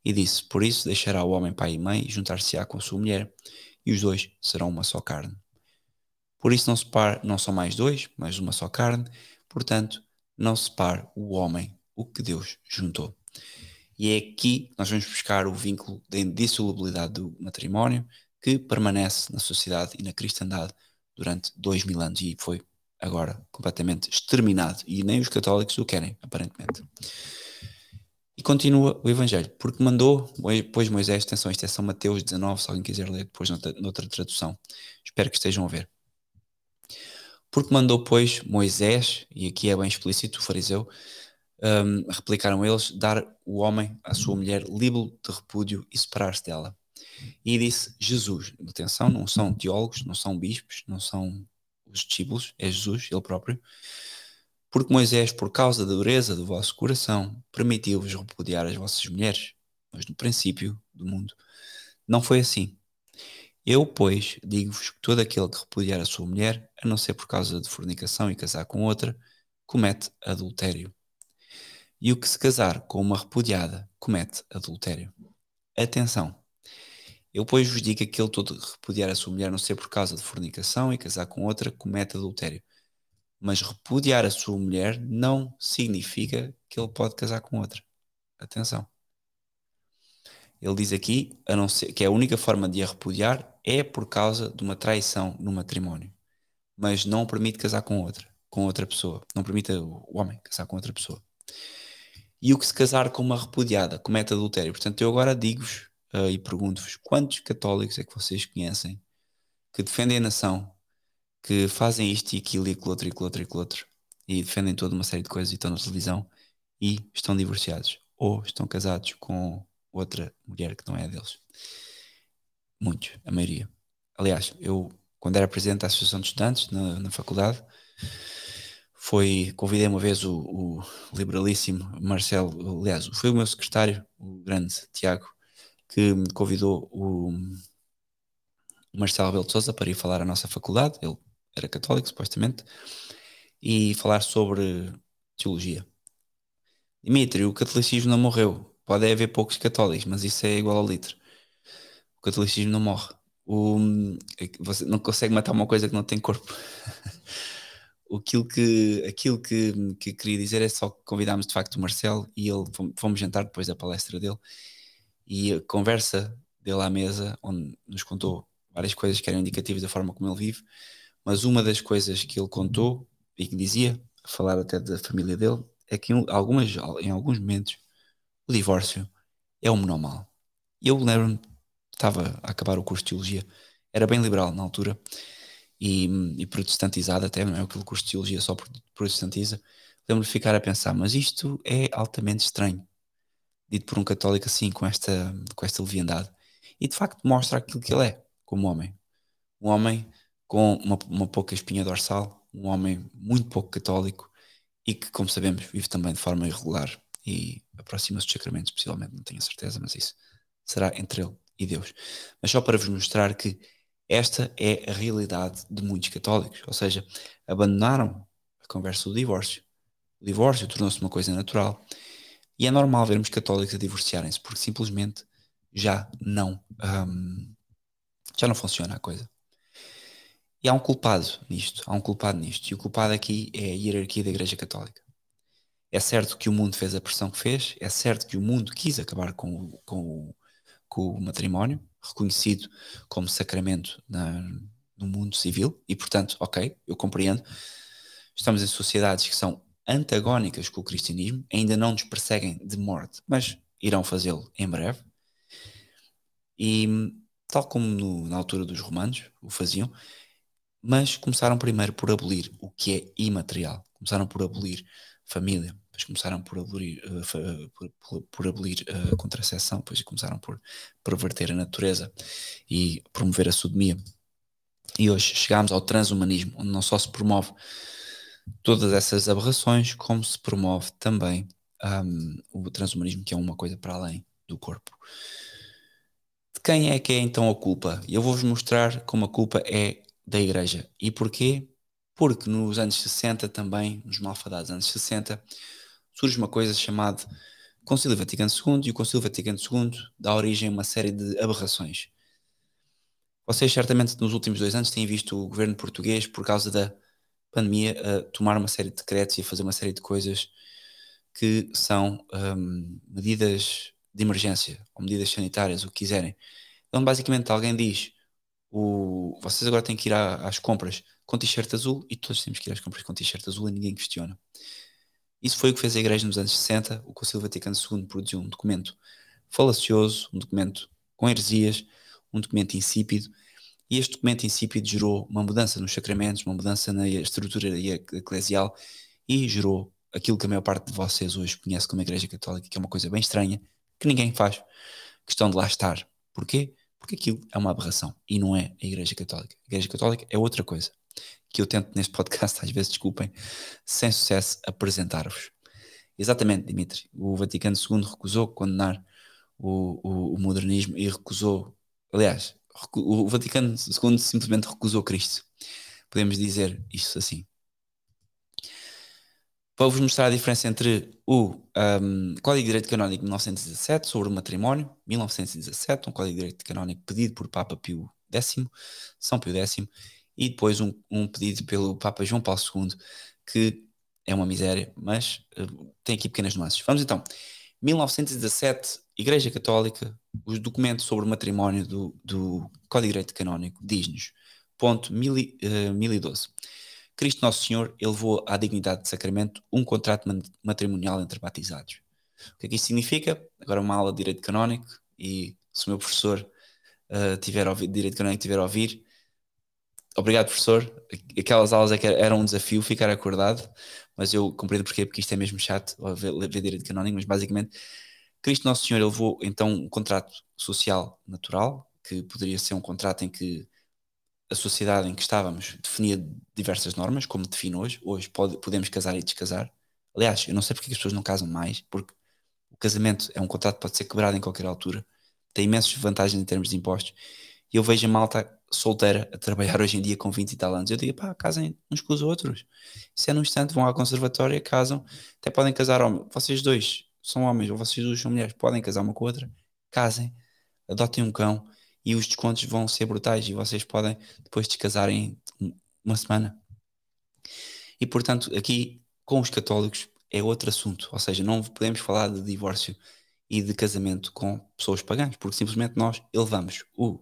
E disse: Por isso deixará o homem pai e mãe e juntar-se-á com a sua mulher, e os dois serão uma só carne. Por isso não separe, não são mais dois, mas uma só carne. Portanto, não separe o homem o que Deus juntou. E é aqui que nós vamos buscar o vínculo da indissolubilidade do matrimónio que permanece na sociedade e na cristandade durante dois mil anos e foi agora completamente exterminado e nem os católicos o querem, aparentemente. E continua o Evangelho, porque mandou, pois Moisés, atenção, isto é São Mateus 19, se alguém quiser ler depois noutra, tradução. Espero que estejam a ver. Porque mandou, pois, Moisés, e aqui é bem explícito, o fariseu, um, replicaram eles, dar o homem à sua mulher livre de repúdio e separar-se dela. E disse Jesus, atenção, não são teólogos, não são bispos, não são os discípulos, é Jesus, ele próprio. Porque Moisés, por causa da dureza do vosso coração, permitiu-vos repudiar as vossas mulheres, mas no princípio do mundo não foi assim. Eu, pois, digo-vos que todo aquele que repudiar a sua mulher, a não ser por causa de fornicação e casar com outra, comete adultério. E o que se casar com uma repudiada comete adultério. Atenção! Eu, pois, vos digo que aquele todo repudiar a sua mulher, a não ser por causa de fornicação e casar com outra, comete adultério. Mas repudiar a sua mulher não significa que ele pode casar com outra. Atenção. Ele diz aqui a não ser, que a única forma de a repudiar é por causa de uma traição no matrimónio. Mas não permite casar com outra, com outra pessoa. Não permite o homem casar com outra pessoa. E o que se casar com uma repudiada comete adultério. Portanto, eu agora digo-vos uh, e pergunto-vos quantos católicos é que vocês conhecem que defendem a nação, que fazem isto e aquilo e aquilo outro e aquilo outro e aquilo outro e defendem toda uma série de coisas e estão na televisão e estão divorciados ou estão casados com outra mulher que não é deles. Muitos, a maioria. Aliás, eu, quando era presidente da Associação de Estudantes na, na faculdade, foi, convidei uma vez o, o, liberalíssimo Marcelo, aliás, foi o meu secretário, o grande Tiago, que me convidou o, Marcelo Abel de Souza para ir falar à nossa faculdade, ele era católico supostamente, e falar sobre teologia. Dimitri, o catolicismo não morreu. Pode haver poucos católicos, mas isso é igual ao litro. O catolicismo não morre. O, você não consegue matar uma coisa que não tem corpo. aquilo que, aquilo que, que queria dizer é só que convidámos de facto o Marcelo e ele fomos jantar depois da palestra dele e a conversa dele à mesa, onde nos contou várias coisas que eram indicativas da forma como ele vive, mas uma das coisas que ele contou e que dizia, a falar até da família dele, é que em, algumas, em alguns momentos o divórcio é um normal. E eu lembro-me, estava a acabar o curso de Teologia, era bem liberal na altura, e, e protestantizado até, não é? Aquele curso de Teologia só protestantiza. Lembro-me de ficar a pensar, mas isto é altamente estranho dito por um católico assim, com esta, com esta leviandade. E de facto mostra aquilo que ele é, como homem. Um homem com uma, uma pouca espinha dorsal, um homem muito pouco católico e que, como sabemos, vive também de forma irregular e aproxima-se dos sacramentos, possivelmente, não tenho certeza, mas isso será entre ele e Deus. Mas só para vos mostrar que esta é a realidade de muitos católicos, ou seja, abandonaram a conversa do divórcio. O divórcio tornou-se uma coisa natural e é normal vermos católicos a divorciarem-se, porque simplesmente já não, um, já não funciona a coisa. E há um culpado nisto, há um culpado nisto. E o culpado aqui é a hierarquia da Igreja Católica. É certo que o mundo fez a pressão que fez, é certo que o mundo quis acabar com o, com com o matrimónio, reconhecido como sacramento na, no mundo civil, e portanto, ok, eu compreendo. Estamos em sociedades que são antagónicas com o cristianismo, ainda não nos perseguem de morte, mas irão fazê-lo em breve. E tal como no, na altura dos romanos o faziam, mas começaram primeiro por abolir o que é imaterial. Começaram por abolir família, depois começaram por abolir, uh, por, por, por, abolir a contracepção, depois começaram por perverter a natureza e promover a sodomia. E hoje chegámos ao transhumanismo, onde não só se promove todas essas aberrações, como se promove também um, o transhumanismo, que é uma coisa para além do corpo. De quem é que é então a culpa? Eu vou-vos mostrar como a culpa é da Igreja. E porquê? Porque nos anos 60 também, nos malfadados anos 60, surge uma coisa chamada Concílio Vaticano II e o Concílio Vaticano II dá origem a uma série de aberrações. Vocês certamente nos últimos dois anos têm visto o governo português, por causa da pandemia, a tomar uma série de decretos e a fazer uma série de coisas que são um, medidas de emergência ou medidas sanitárias, o que quiserem. Então, basicamente, alguém diz: o, vocês agora têm que ir à, às compras com t-shirt azul e todos temos que ir às compras com t-shirt azul e ninguém questiona. Isso foi o que fez a Igreja nos anos 60. O Conselho Vaticano II produziu um documento falacioso, um documento com heresias, um documento insípido. E este documento insípido gerou uma mudança nos sacramentos, uma mudança na estrutura eclesial e gerou aquilo que a maior parte de vocês hoje conhece como Igreja Católica, que é uma coisa bem estranha, que ninguém faz questão de lá estar. Porquê? Porque aquilo é uma aberração e não é a Igreja Católica. A Igreja Católica é outra coisa que eu tento neste podcast, às vezes, desculpem, sem sucesso, apresentar-vos. Exatamente, Dimitri. O Vaticano II recusou condenar o, o, o modernismo e recusou, aliás, o Vaticano II simplesmente recusou Cristo. Podemos dizer isto assim. Vou-vos mostrar a diferença entre o um, Código de Direito Canónico de 1917 sobre o matrimónio, 1917, um Código de Direito Canónico pedido por Papa Pio X, São Pio X, e depois um, um pedido pelo Papa João Paulo II, que é uma miséria, mas uh, tem aqui pequenas nuances. Vamos então. 1917, Igreja Católica, os documentos sobre o matrimónio do, do Código de Direito Canónico diz-nos, ponto uh, 1012. Cristo Nosso Senhor elevou à dignidade de sacramento um contrato matrimonial entre batizados. O que é que isso significa? Agora uma aula de direito canónico e se o meu professor uh, tiver ouvir, direito canónico tiver a ouvir, obrigado professor, aquelas aulas é eram um desafio ficar acordado, mas eu compreendo porquê, porque isto é mesmo chato, ver, ver direito canónico, mas basicamente Cristo Nosso Senhor elevou então um contrato social natural, que poderia ser um contrato em que a sociedade em que estávamos definia diversas normas, como define hoje. Hoje pode, podemos casar e descasar. Aliás, eu não sei porque as pessoas não casam mais, porque o casamento é um contrato que pode ser quebrado em qualquer altura, tem imensas vantagens em termos de impostos. E eu vejo a malta solteira a trabalhar hoje em dia com 20 e tal anos. Eu digo, pá, casem uns com os outros. Isso é num instante, vão à conservatória, casam, até podem casar, vocês dois são homens ou vocês duas são mulheres, podem casar uma com a outra, casem, adotem um cão e os descontos vão ser brutais e vocês podem depois descasarem uma semana. E portanto, aqui com os católicos é outro assunto, ou seja, não podemos falar de divórcio e de casamento com pessoas pagãs, porque simplesmente nós elevamos o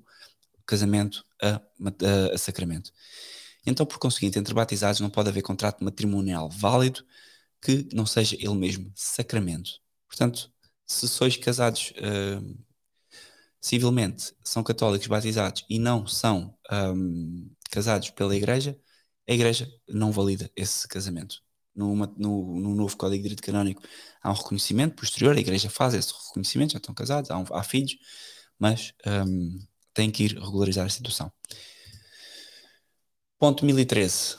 casamento a, a, a sacramento. Então, por conseguinte, entre batizados não pode haver contrato matrimonial válido que não seja ele mesmo sacramento. Portanto, se sois casados uh, civilmente são católicos batizados e não são um, casados pela Igreja, a Igreja não valida esse casamento. no, no, novo Código de Direito Canónico há um reconhecimento posterior, a Igreja faz esse reconhecimento, já estão casados, há, um, há filhos, mas um, tem que ir regularizar a situação. Ponto 1013.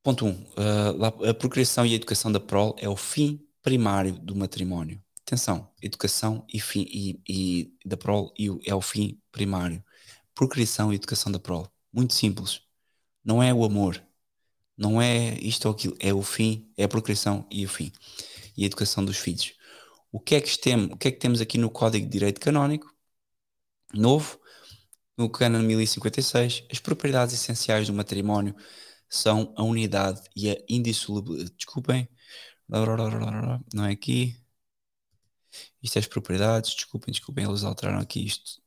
Ponto 1. Um, uh, a procriação e a educação da prole é o fim primário do matrimónio. Atenção, educação e, fim, e, e da prole e é o fim primário. Procriação e educação da prole. Muito simples. Não é o amor. Não é isto ou aquilo. É o fim, é a procriação e o fim. E a educação dos filhos. O que é que, tem, o que, é que temos aqui no Código de Direito Canónico? Novo, no Canon 1056, as propriedades essenciais do matrimónio são a unidade e a indissolubilidade. Desculpem, não é aqui. Isto é as propriedades, desculpem, desculpem, eles alteraram aqui isto.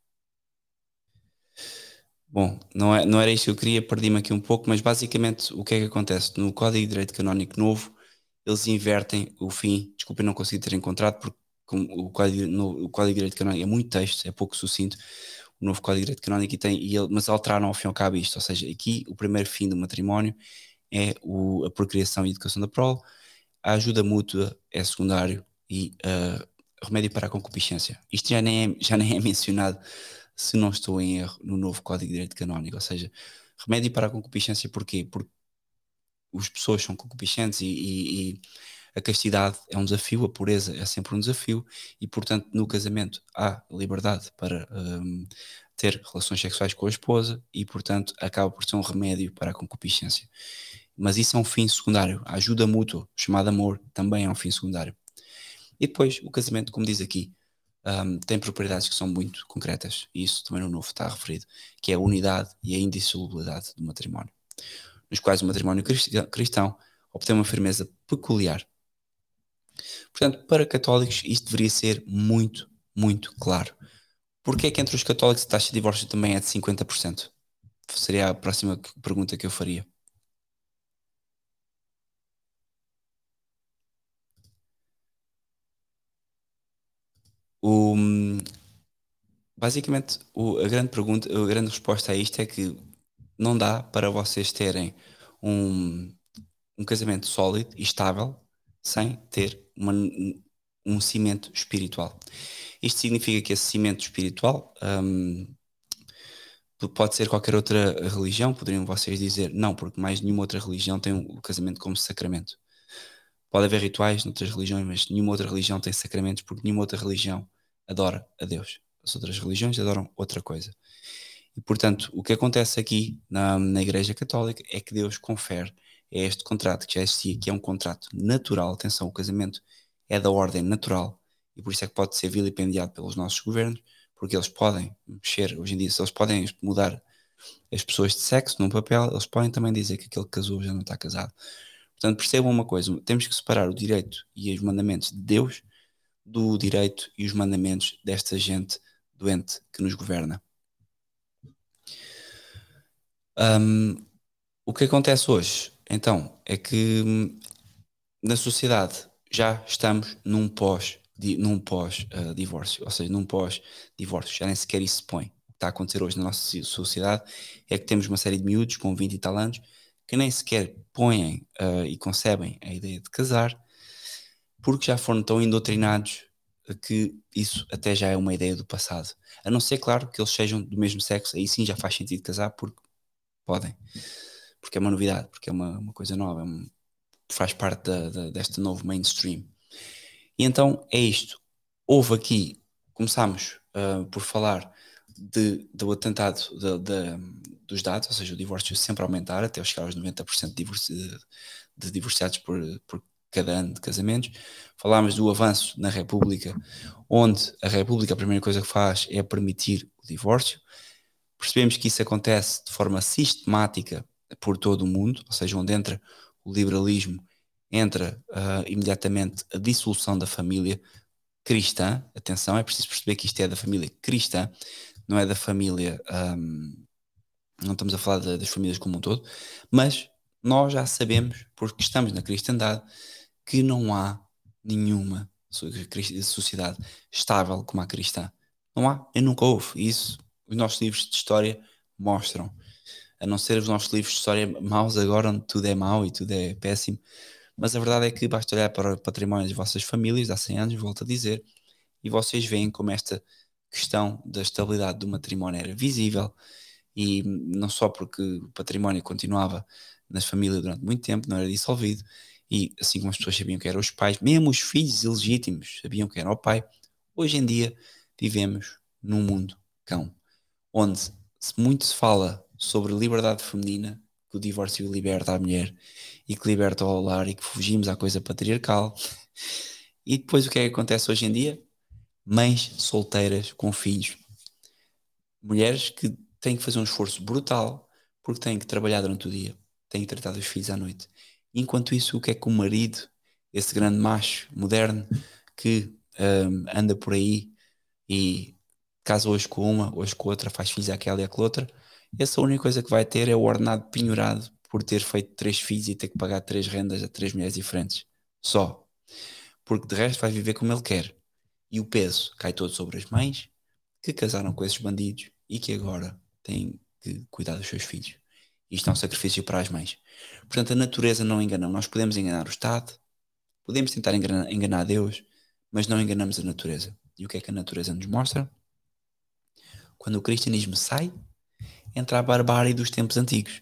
Bom, não, é, não era isto que eu queria, perdi-me aqui um pouco, mas basicamente o que é que acontece? No Código de Direito Canónico Novo, eles invertem o fim, desculpem, não consegui ter encontrado, porque o Código, no, o Código de Direito Canónico é muito texto, é pouco sucinto. o novo Código de Direito Canónico, e tem, e ele, mas alteraram ao fim e ao cabo isto, ou seja, aqui o primeiro fim do matrimónio é o, a procriação e educação da prole, a ajuda mútua é secundário e uh, remédio para a concupiscência. Isto já nem, é, já nem é mencionado, se não estou em erro, no novo Código de Direito Canónico, ou seja, remédio para a concupiscência porquê? Porque as pessoas são concupiscentes e, e, e a castidade é um desafio, a pureza é sempre um desafio e, portanto, no casamento há liberdade para um, ter relações sexuais com a esposa e, portanto, acaba por ser um remédio para a concupiscência. Mas isso é um fim secundário. A ajuda mútua, chamado amor, também é um fim secundário. E depois, o casamento, como diz aqui, um, tem propriedades que são muito concretas, e isso também no novo está referido, que é a unidade e a indissolubilidade do matrimónio, nos quais o matrimónio cristão obtém uma firmeza peculiar Portanto, para católicos, isto deveria ser muito, muito claro. Porquê é que entre os católicos a taxa de divórcio também é de 50%? Seria a próxima pergunta que eu faria. O, basicamente, o, a grande pergunta, a grande resposta a isto é que não dá para vocês terem um, um casamento sólido e estável sem ter uma, um cimento espiritual. Isto significa que esse cimento espiritual um, pode ser qualquer outra religião, poderiam vocês dizer, não, porque mais nenhuma outra religião tem o casamento como sacramento. Pode haver rituais noutras religiões, mas nenhuma outra religião tem sacramentos, porque nenhuma outra religião adora a Deus. As outras religiões adoram outra coisa. E, portanto, o que acontece aqui na, na Igreja Católica é que Deus confere é este contrato que já existia, que é um contrato natural. Atenção, o casamento é da ordem natural e por isso é que pode ser vilipendiado pelos nossos governos, porque eles podem mexer, hoje em dia, se eles podem mudar as pessoas de sexo num papel, eles podem também dizer que aquele que casou já não está casado. Portanto, percebam uma coisa: temos que separar o direito e os mandamentos de Deus do direito e os mandamentos desta gente doente que nos governa. Um, o que acontece hoje? Então, é que hum, na sociedade já estamos num pós num pós uh, divórcio, ou seja, num pós divórcio, já nem sequer isso se põe. O que está a acontecer hoje na nossa sociedade é que temos uma série de miúdos com 20 e tal anos que nem sequer põem uh, e concebem a ideia de casar porque já foram tão indoutrinados que isso até já é uma ideia do passado. A não ser, claro, que eles sejam do mesmo sexo, aí sim já faz sentido casar porque podem porque é uma novidade, porque é uma, uma coisa nova, é um, faz parte da, da, deste novo mainstream. E então é isto. Houve aqui, começámos uh, por falar de, do atentado de, de, dos dados, ou seja, o divórcio sempre aumentar até chegar aos 90% de, divorci, de divorciados por, por cada ano de casamentos. Falámos do avanço na República, onde a República a primeira coisa que faz é permitir o divórcio. Percebemos que isso acontece de forma sistemática por todo o mundo, ou seja, onde entra o liberalismo, entra uh, imediatamente a dissolução da família cristã. Atenção, é preciso perceber que isto é da família cristã, não é da família. Um, não estamos a falar de, das famílias como um todo, mas nós já sabemos, porque estamos na cristandade, que não há nenhuma sociedade estável como a cristã. Não há, eu nunca houve. Isso os nossos livros de história mostram a não ser os nossos livros de história maus agora, onde tudo é mau e tudo é péssimo. Mas a verdade é que basta olhar para o património das vossas famílias, há 100 anos, volto a dizer, e vocês veem como esta questão da estabilidade do matrimónio era visível, e não só porque o património continuava nas famílias durante muito tempo, não era dissolvido, e assim como as pessoas sabiam que eram os pais, mesmo os filhos ilegítimos sabiam que era o pai, hoje em dia vivemos num mundo cão, onde muito se fala sobre liberdade feminina, que o divórcio liberta a mulher e que liberta o lar e que fugimos à coisa patriarcal. E depois o que é que acontece hoje em dia? Mães solteiras com filhos. Mulheres que têm que fazer um esforço brutal porque têm que trabalhar durante o dia, têm que tratar dos filhos à noite. Enquanto isso, o que é que o marido, esse grande macho moderno que um, anda por aí e casa hoje com uma, hoje com outra, faz filhos àquela e àquela outra, essa única coisa que vai ter é o ordenado penhorado por ter feito três filhos e ter que pagar três rendas a três mulheres diferentes. Só. Porque de resto vai viver como ele quer. E o peso cai todo sobre as mães que casaram com esses bandidos e que agora têm que cuidar dos seus filhos. Isto é um sacrifício para as mães. Portanto, a natureza não engana. Nós podemos enganar o Estado, podemos tentar enganar, enganar Deus, mas não enganamos a natureza. E o que é que a natureza nos mostra? Quando o cristianismo sai, entra a barbárie dos tempos antigos.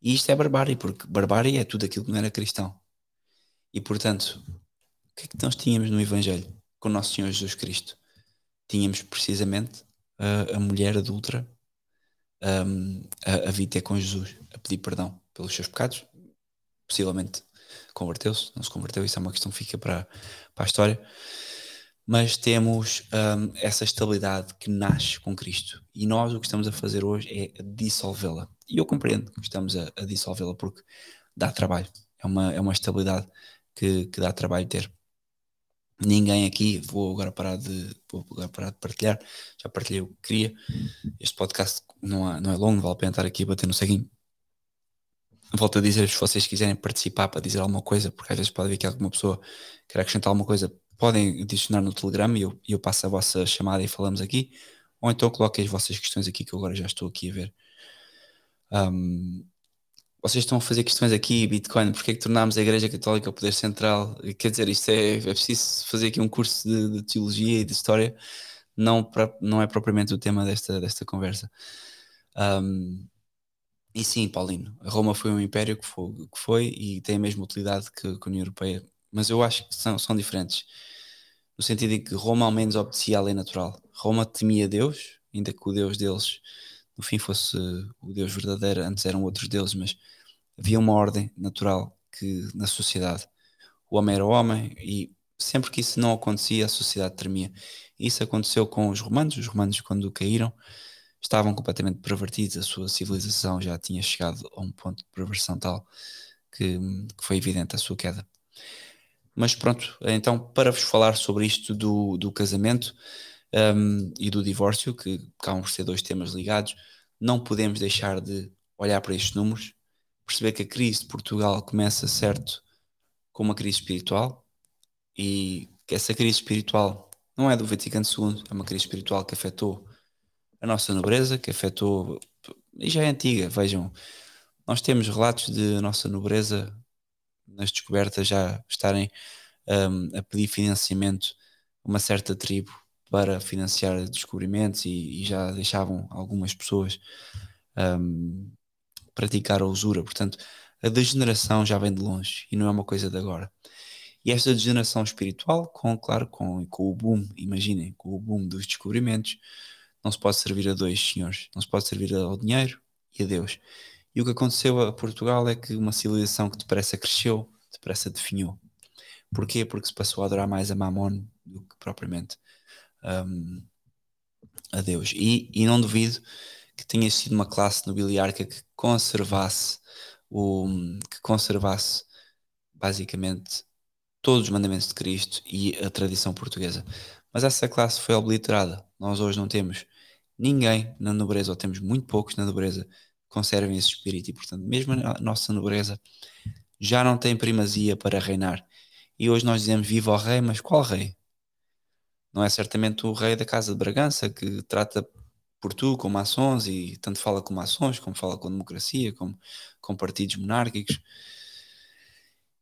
E isto é barbárie, porque barbárie é tudo aquilo que não era cristão. E portanto, o que é que nós tínhamos no Evangelho com o nosso Senhor Jesus Cristo? Tínhamos precisamente a, a mulher adulta um, a, a vir ter com Jesus, a pedir perdão pelos seus pecados, possivelmente converteu-se, não se converteu, isso é uma questão que fica para, para a história. Mas temos um, essa estabilidade que nasce com Cristo e nós o que estamos a fazer hoje é dissolvê-la. E eu compreendo que estamos a, a dissolvê-la porque dá trabalho, é uma, é uma estabilidade que, que dá trabalho ter. Ninguém aqui, vou agora parar de, vou agora parar de partilhar, já partilhei o que queria. Este podcast não, não é longo, vale a pena estar aqui a bater no ceguinho volto a dizer, se vocês quiserem participar para dizer alguma coisa, porque às vezes pode haver que alguma pessoa quer acrescentar alguma coisa, podem adicionar no Telegram e eu, eu passo a vossa chamada e falamos aqui, ou então coloquem as vossas questões aqui que eu agora já estou aqui a ver. Um, vocês estão a fazer questões aqui, Bitcoin, porque é que tornámos a Igreja Católica o poder central? Quer dizer, isto é, é preciso fazer aqui um curso de, de teologia e de história, não, pra, não é propriamente o tema desta, desta conversa. Um, e sim, Paulino, Roma foi um império que foi, que foi e tem a mesma utilidade que, que a União Europeia, mas eu acho que são, são diferentes, no sentido em que Roma ao menos obedecia à lei natural. Roma temia Deus, ainda que o Deus deles no fim fosse o Deus verdadeiro, antes eram outros deuses, mas havia uma ordem natural que na sociedade o homem era homem e sempre que isso não acontecia a sociedade tremia. Isso aconteceu com os romanos, os romanos quando caíram estavam completamente pervertidos, a sua civilização já tinha chegado a um ponto de perversão tal que, que foi evidente a sua queda. Mas pronto, então para vos falar sobre isto do, do casamento um, e do divórcio, que acabam por ser dois temas ligados, não podemos deixar de olhar para estes números, perceber que a crise de Portugal começa certo com uma crise espiritual e que essa crise espiritual não é do Vaticano II, é uma crise espiritual que afetou a nossa nobreza, que afetou, e já é antiga, vejam, nós temos relatos de nossa nobreza nas descobertas já estarem um, a pedir financiamento a uma certa tribo para financiar descobrimentos e, e já deixavam algumas pessoas um, praticar a usura. Portanto, a degeneração já vem de longe e não é uma coisa de agora. E esta degeneração espiritual, com, claro, com, com o boom, imaginem, com o boom dos descobrimentos, não se pode servir a dois senhores, não se pode servir ao dinheiro e a Deus. E o que aconteceu a Portugal é que uma civilização que depressa cresceu, depressa definhou. Porquê? Porque se passou a adorar mais a Mamon do que propriamente um, a Deus. E, e não duvido que tenha sido uma classe nobiliárquica que conservasse o que conservasse basicamente todos os mandamentos de Cristo e a tradição portuguesa. Mas essa classe foi obliterada. Nós hoje não temos ninguém na nobreza, ou temos muito poucos na nobreza, conservem esse espírito. E, portanto, mesmo a nossa nobreza já não tem primazia para reinar. E hoje nós dizemos viva o rei, mas qual rei? Não é certamente o rei da Casa de Bragança que trata por tu com maçons e tanto fala com maçons, como fala com democracia, como com partidos monárquicos.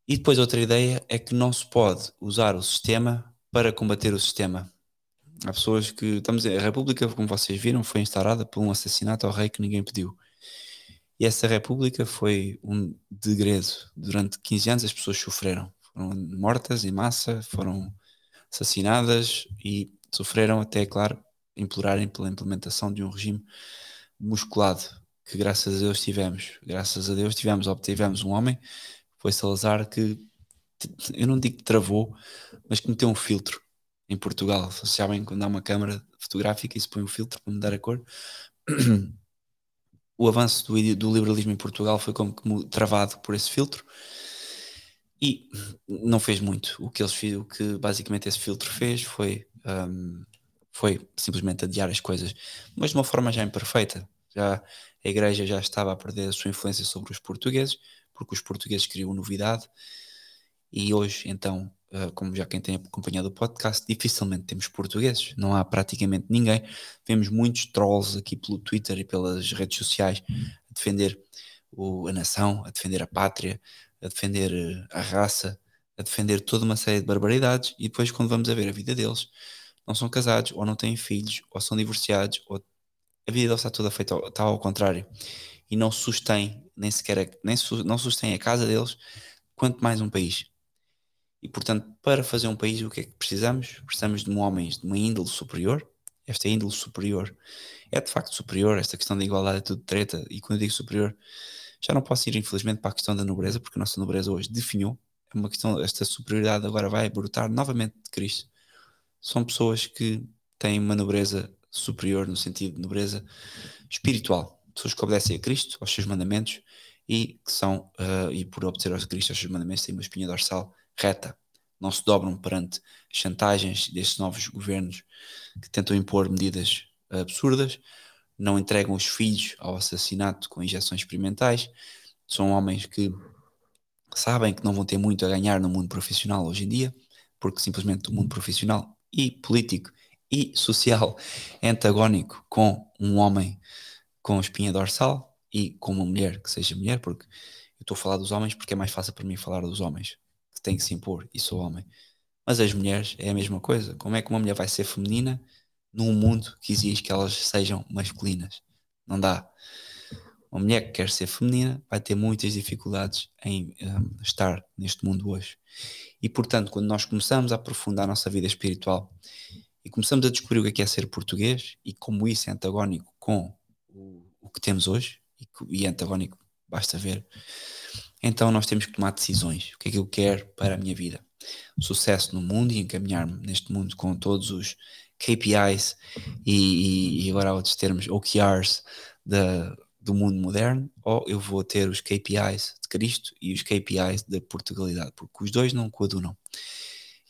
E depois outra ideia é que não se pode usar o sistema para combater o sistema. Há pessoas que. Estamos a República, como vocês viram, foi instaurada por um assassinato ao rei que ninguém pediu. E essa República foi um degredo. Durante 15 anos as pessoas sofreram. Foram mortas em massa, foram assassinadas e sofreram até, claro, implorarem pela implementação de um regime musculado, que graças a Deus tivemos. Graças a Deus tivemos, obtivemos um homem, foi Salazar, que eu não digo que travou, mas que meteu um filtro em Portugal. Vocês sabem quando há uma câmara fotográfica e se põe um filtro para mudar a cor. o avanço do, do, liberalismo em Portugal foi como que travado por esse filtro e não fez muito. O que eles o que basicamente esse filtro fez foi um, foi simplesmente adiar as coisas, mas de uma forma já imperfeita. Já a igreja já estava a perder a sua influência sobre os portugueses, porque os portugueses queriam novidade e hoje então como já quem tem acompanhado o podcast, dificilmente temos portugueses, não há praticamente ninguém. Vemos muitos trolls aqui pelo Twitter e pelas redes sociais a defender o, a nação, a defender a pátria, a defender uh, a raça, a defender toda uma série de barbaridades e depois quando vamos a ver a vida deles, não são casados, ou não têm filhos, ou são divorciados, ou a vida deles está toda feita está ao contrário e não sustém nem sequer nem não sustém a casa deles, quanto mais um país. E portanto, para fazer um país, o que é que precisamos? Precisamos de um homem de uma índole superior. Esta índole superior é de facto superior. Esta questão da igualdade é tudo treta. E quando eu digo superior, já não posso ir, infelizmente, para a questão da nobreza, porque a nossa nobreza hoje definhou. É uma questão, esta superioridade agora vai brotar novamente de Cristo. São pessoas que têm uma nobreza superior, no sentido de nobreza espiritual. Pessoas que obedecem a Cristo, aos seus mandamentos, e que são, uh, e por obedecer aos Cristo, aos seus mandamentos, têm uma espinha dorsal reta. Não se dobram perante chantagens destes novos governos que tentam impor medidas absurdas, não entregam os filhos ao assassinato com injeções experimentais. São homens que sabem que não vão ter muito a ganhar no mundo profissional hoje em dia, porque simplesmente o mundo profissional e político e social é antagónico com um homem com espinha dorsal e com uma mulher que seja mulher, porque eu estou a falar dos homens porque é mais fácil para mim falar dos homens têm que se impor e sou homem. Mas as mulheres é a mesma coisa. Como é que uma mulher vai ser feminina num mundo que exige que elas sejam masculinas? Não dá. Uma mulher que quer ser feminina vai ter muitas dificuldades em um, estar neste mundo hoje. E portanto, quando nós começamos a aprofundar a nossa vida espiritual e começamos a descobrir o que é, é ser português e como isso é antagónico com o, o que temos hoje, e, e é antagónico, basta ver, então nós temos que tomar decisões. O que é que eu quero para a minha vida? Sucesso no mundo e encaminhar-me neste mundo com todos os KPIs e, e, agora há outros termos, OKRs da, do mundo moderno, ou eu vou ter os KPIs de Cristo e os KPIs da Portugalidade, porque os dois não coadunam.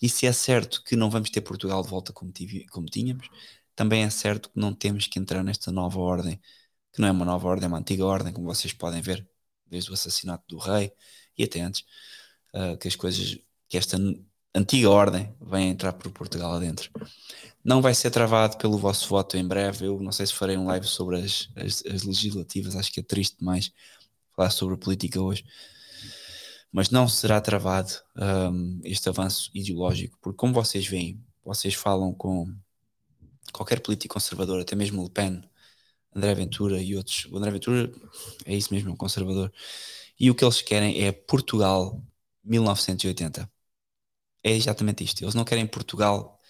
E se é certo que não vamos ter Portugal de volta como, tive, como tínhamos, também é certo que não temos que entrar nesta nova ordem, que não é uma nova ordem, é uma antiga ordem, como vocês podem ver, desde o assassinato do rei e até antes, uh, que as coisas, que esta antiga ordem vem entrar por Portugal adentro. Não vai ser travado pelo vosso voto em breve. Eu não sei se farei um live sobre as, as, as legislativas, acho que é triste demais falar sobre política hoje. Mas não será travado um, este avanço ideológico, porque como vocês veem, vocês falam com qualquer político conservador, até mesmo Le Pen, André Ventura e outros. O André Ventura é isso mesmo, um conservador. E o que eles querem é Portugal 1980 é exatamente isto. Eles não querem Portugal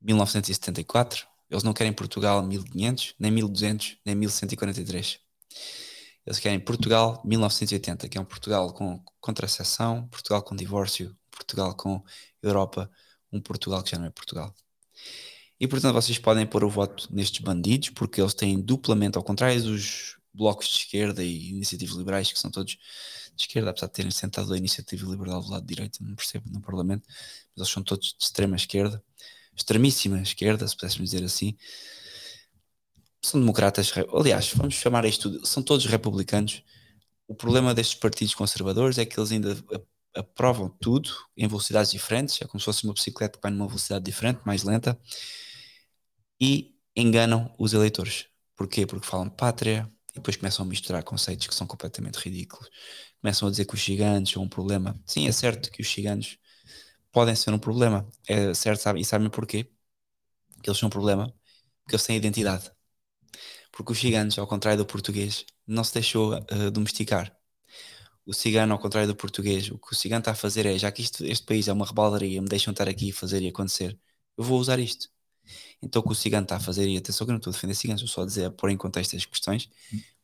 1974, eles não querem Portugal 1500, nem 1200, nem 1143. Eles querem Portugal 1980, que é um Portugal com contracepção, Portugal com divórcio, Portugal com Europa, um Portugal que já não é Portugal. E portanto vocês podem pôr o voto nestes bandidos, porque eles têm duplamente, ao contrário dos blocos de esquerda e iniciativas liberais, que são todos de esquerda, apesar de terem sentado a iniciativa liberal do lado direito, não percebo no Parlamento, mas eles são todos de extrema esquerda, extremíssima esquerda, se pudéssemos dizer assim. São democratas, aliás, vamos chamar isto, são todos republicanos. O problema destes partidos conservadores é que eles ainda aprovam tudo em velocidades diferentes, é como se fosse uma bicicleta que vai numa velocidade diferente, mais lenta, e enganam os eleitores. Porquê? Porque falam pátria, e depois começam a misturar conceitos que são completamente ridículos. Começam a dizer que os gigantes são um problema. Sim, é certo que os gigantes podem ser um problema. É certo, sabe? E sabem porquê? Que eles são um problema? Porque eles têm identidade. Porque os gigantes, ao contrário do português, não se deixou uh, domesticar. O cigano, ao contrário do português, o que o cigano está a fazer é, já que isto, este país é uma rebaldaria, me deixam estar aqui e fazer e acontecer, eu vou usar isto. Então o que o cigano está a fazer, e atenção que eu não estou a defender ciganos, estou só a dizer, a pôr em contexto as questões,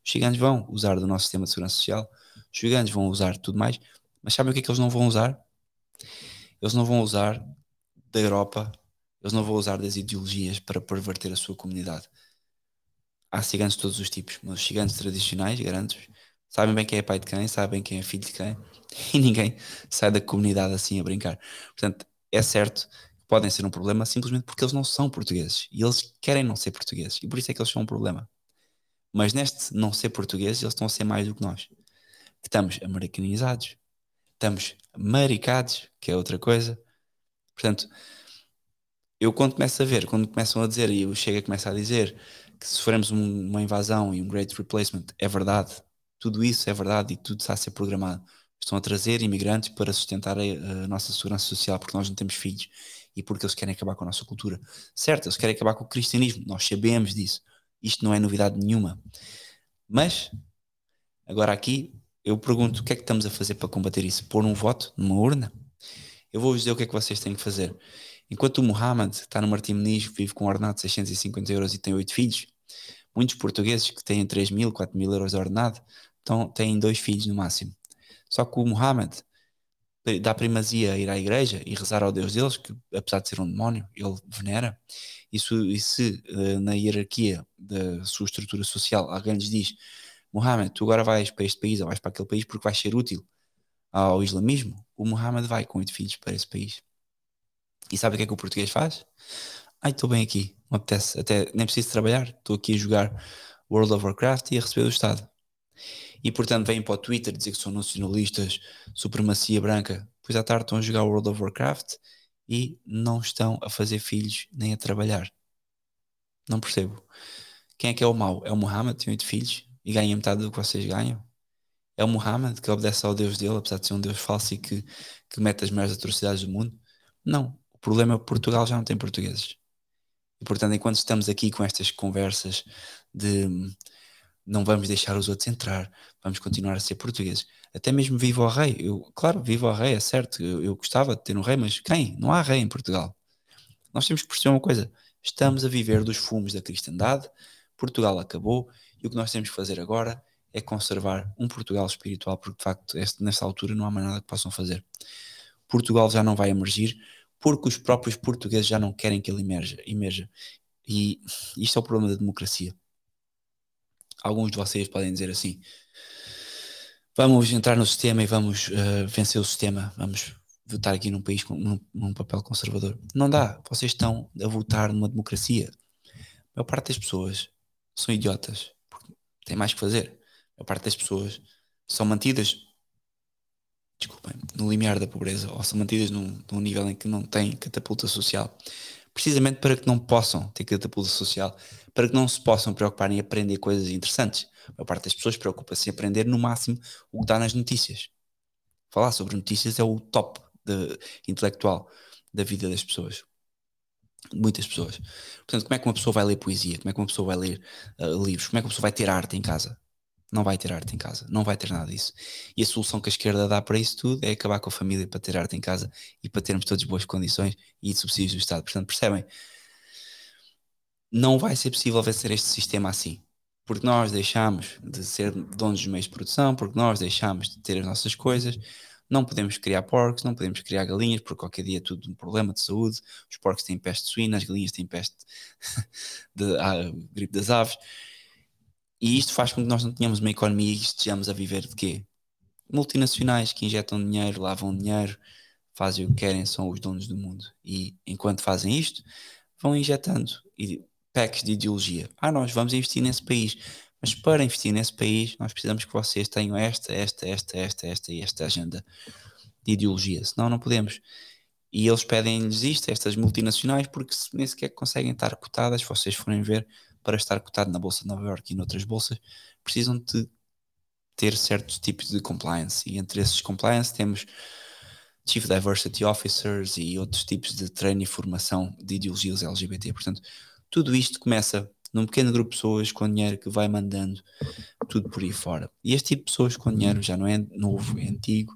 os ciganos vão usar do nosso sistema de segurança social, os ciganos vão usar tudo mais, mas sabem o que é que eles não vão usar? Eles não vão usar da Europa, eles não vão usar das ideologias para perverter a sua comunidade. Há ciganos de todos os tipos, mas os ciganos tradicionais, garanto sabem bem quem é pai de quem, sabem quem é filho de quem, e ninguém sai da comunidade assim a brincar. Portanto, é certo podem ser um problema simplesmente porque eles não são portugueses e eles querem não ser portugueses e por isso é que eles são um problema. Mas neste não ser portugueses, eles estão a ser mais do que nós. Estamos americanizados, estamos maricados, que é outra coisa, Portanto, eu quando começo a ver, quando começam a dizer, e o Chega começa a dizer que sofremos uma invasão e um great replacement, é verdade, tudo isso é verdade e tudo está a ser programado. Estão a trazer imigrantes para sustentar a, a nossa segurança social porque nós não temos filhos e porque eles querem acabar com a nossa cultura. Certo, eles querem acabar com o cristianismo, nós sabemos disso. Isto não é novidade nenhuma. Mas, agora aqui, eu pergunto o que é que estamos a fazer para combater isso? Pôr um voto numa urna? Eu vou-vos dizer o que é que vocês têm que fazer. Enquanto o Mohamed está no Meniz, vive com um ordenado de 650 euros e tem oito filhos, muitos portugueses que têm 3 mil, 4 mil euros de ordenado têm dois filhos no máximo. Só que o Mohamed dá primazia a ir à igreja e rezar ao Deus deles, que apesar de ser um demónio, ele venera. E se, e se uh, na hierarquia da sua estrutura social alguém lhes diz: Mohamed, tu agora vais para este país ou vais para aquele país porque vais ser útil ao islamismo, o Mohamed vai com oito filhos para esse país. E sabe o que é que o português faz? Ai, estou bem aqui, me apetece, até nem preciso trabalhar, estou aqui a jogar World of Warcraft e a receber do Estado. E portanto vêm para o Twitter dizer que são nacionalistas, supremacia branca, pois à tarde estão a jogar World of Warcraft e não estão a fazer filhos nem a trabalhar. Não percebo. Quem é que é o mau? É o Muhammad, tem oito filhos e ganha metade do que vocês ganham? É o Muhammad que obedece ao Deus dele, apesar de ser um Deus falso e que, que mete as maiores atrocidades do mundo? Não. O problema é que Portugal já não tem portugueses. E portanto, enquanto estamos aqui com estas conversas de não vamos deixar os outros entrar, vamos continuar a ser portugueses. Até mesmo vivo ao rei. Eu, claro, vivo ao rei, é certo. Eu, eu gostava de ter um rei, mas quem? Não há rei em Portugal. Nós temos que perceber uma coisa: estamos a viver dos fumos da cristandade, Portugal acabou, e o que nós temos que fazer agora é conservar um Portugal espiritual, porque de facto, este, nesta altura, não há mais nada que possam fazer. Portugal já não vai emergir, porque os próprios portugueses já não querem que ele emerja. emerja. E isto é o problema da democracia alguns de vocês podem dizer assim: vamos entrar no sistema e vamos uh, vencer o sistema, vamos votar aqui num país com num, num, papel conservador. Não dá. Vocês estão a votar numa democracia. A maior parte das pessoas são idiotas, porque têm mais que fazer. A maior parte das pessoas são mantidas, desculpem, no limiar da pobreza, ou são mantidas num, num nível em que não têm catapulta social precisamente para que não possam ter catapulta social, para que não se possam preocupar em aprender coisas interessantes. A parte das pessoas preocupa-se em aprender no máximo o que dá nas notícias. Falar sobre notícias é o top de, intelectual da vida das pessoas. Muitas pessoas. Portanto, como é que uma pessoa vai ler poesia? Como é que uma pessoa vai ler uh, livros? Como é que uma pessoa vai ter arte em casa? Não vai ter arte em casa, não vai ter nada disso. E a solução que a esquerda dá para isso tudo é acabar com a família para ter arte em casa e para termos todas boas condições e subsídios do Estado. Portanto, percebem? Não vai ser possível vencer este sistema assim. Porque nós deixamos de ser donos dos meios de produção, porque nós deixamos de ter as nossas coisas, não podemos criar porcos, não podemos criar galinhas, porque qualquer dia é tudo um problema de saúde. Os porcos têm peste suína, as galinhas têm peste de ah, gripe das aves. E isto faz com que nós não tenhamos uma economia e estejamos a viver de quê? Multinacionais que injetam dinheiro, lavam dinheiro, fazem o que querem, são os donos do mundo. E enquanto fazem isto, vão injetando packs de ideologia. Ah, nós vamos investir nesse país. Mas para investir nesse país, nós precisamos que vocês tenham esta, esta, esta, esta, esta e esta agenda de ideologia. Senão não podemos. E eles pedem-lhes isto, estas multinacionais, porque nem sequer conseguem estar cotadas, vocês forem ver, para estar cotado na Bolsa de Nova York e noutras bolsas, precisam de ter certos tipos de compliance. E entre esses compliance temos Chief Diversity Officers e outros tipos de treino e formação de ideologias LGBT. Portanto, tudo isto começa num pequeno grupo de pessoas com dinheiro que vai mandando tudo por aí fora. E este tipo de pessoas com dinheiro já não é novo, é antigo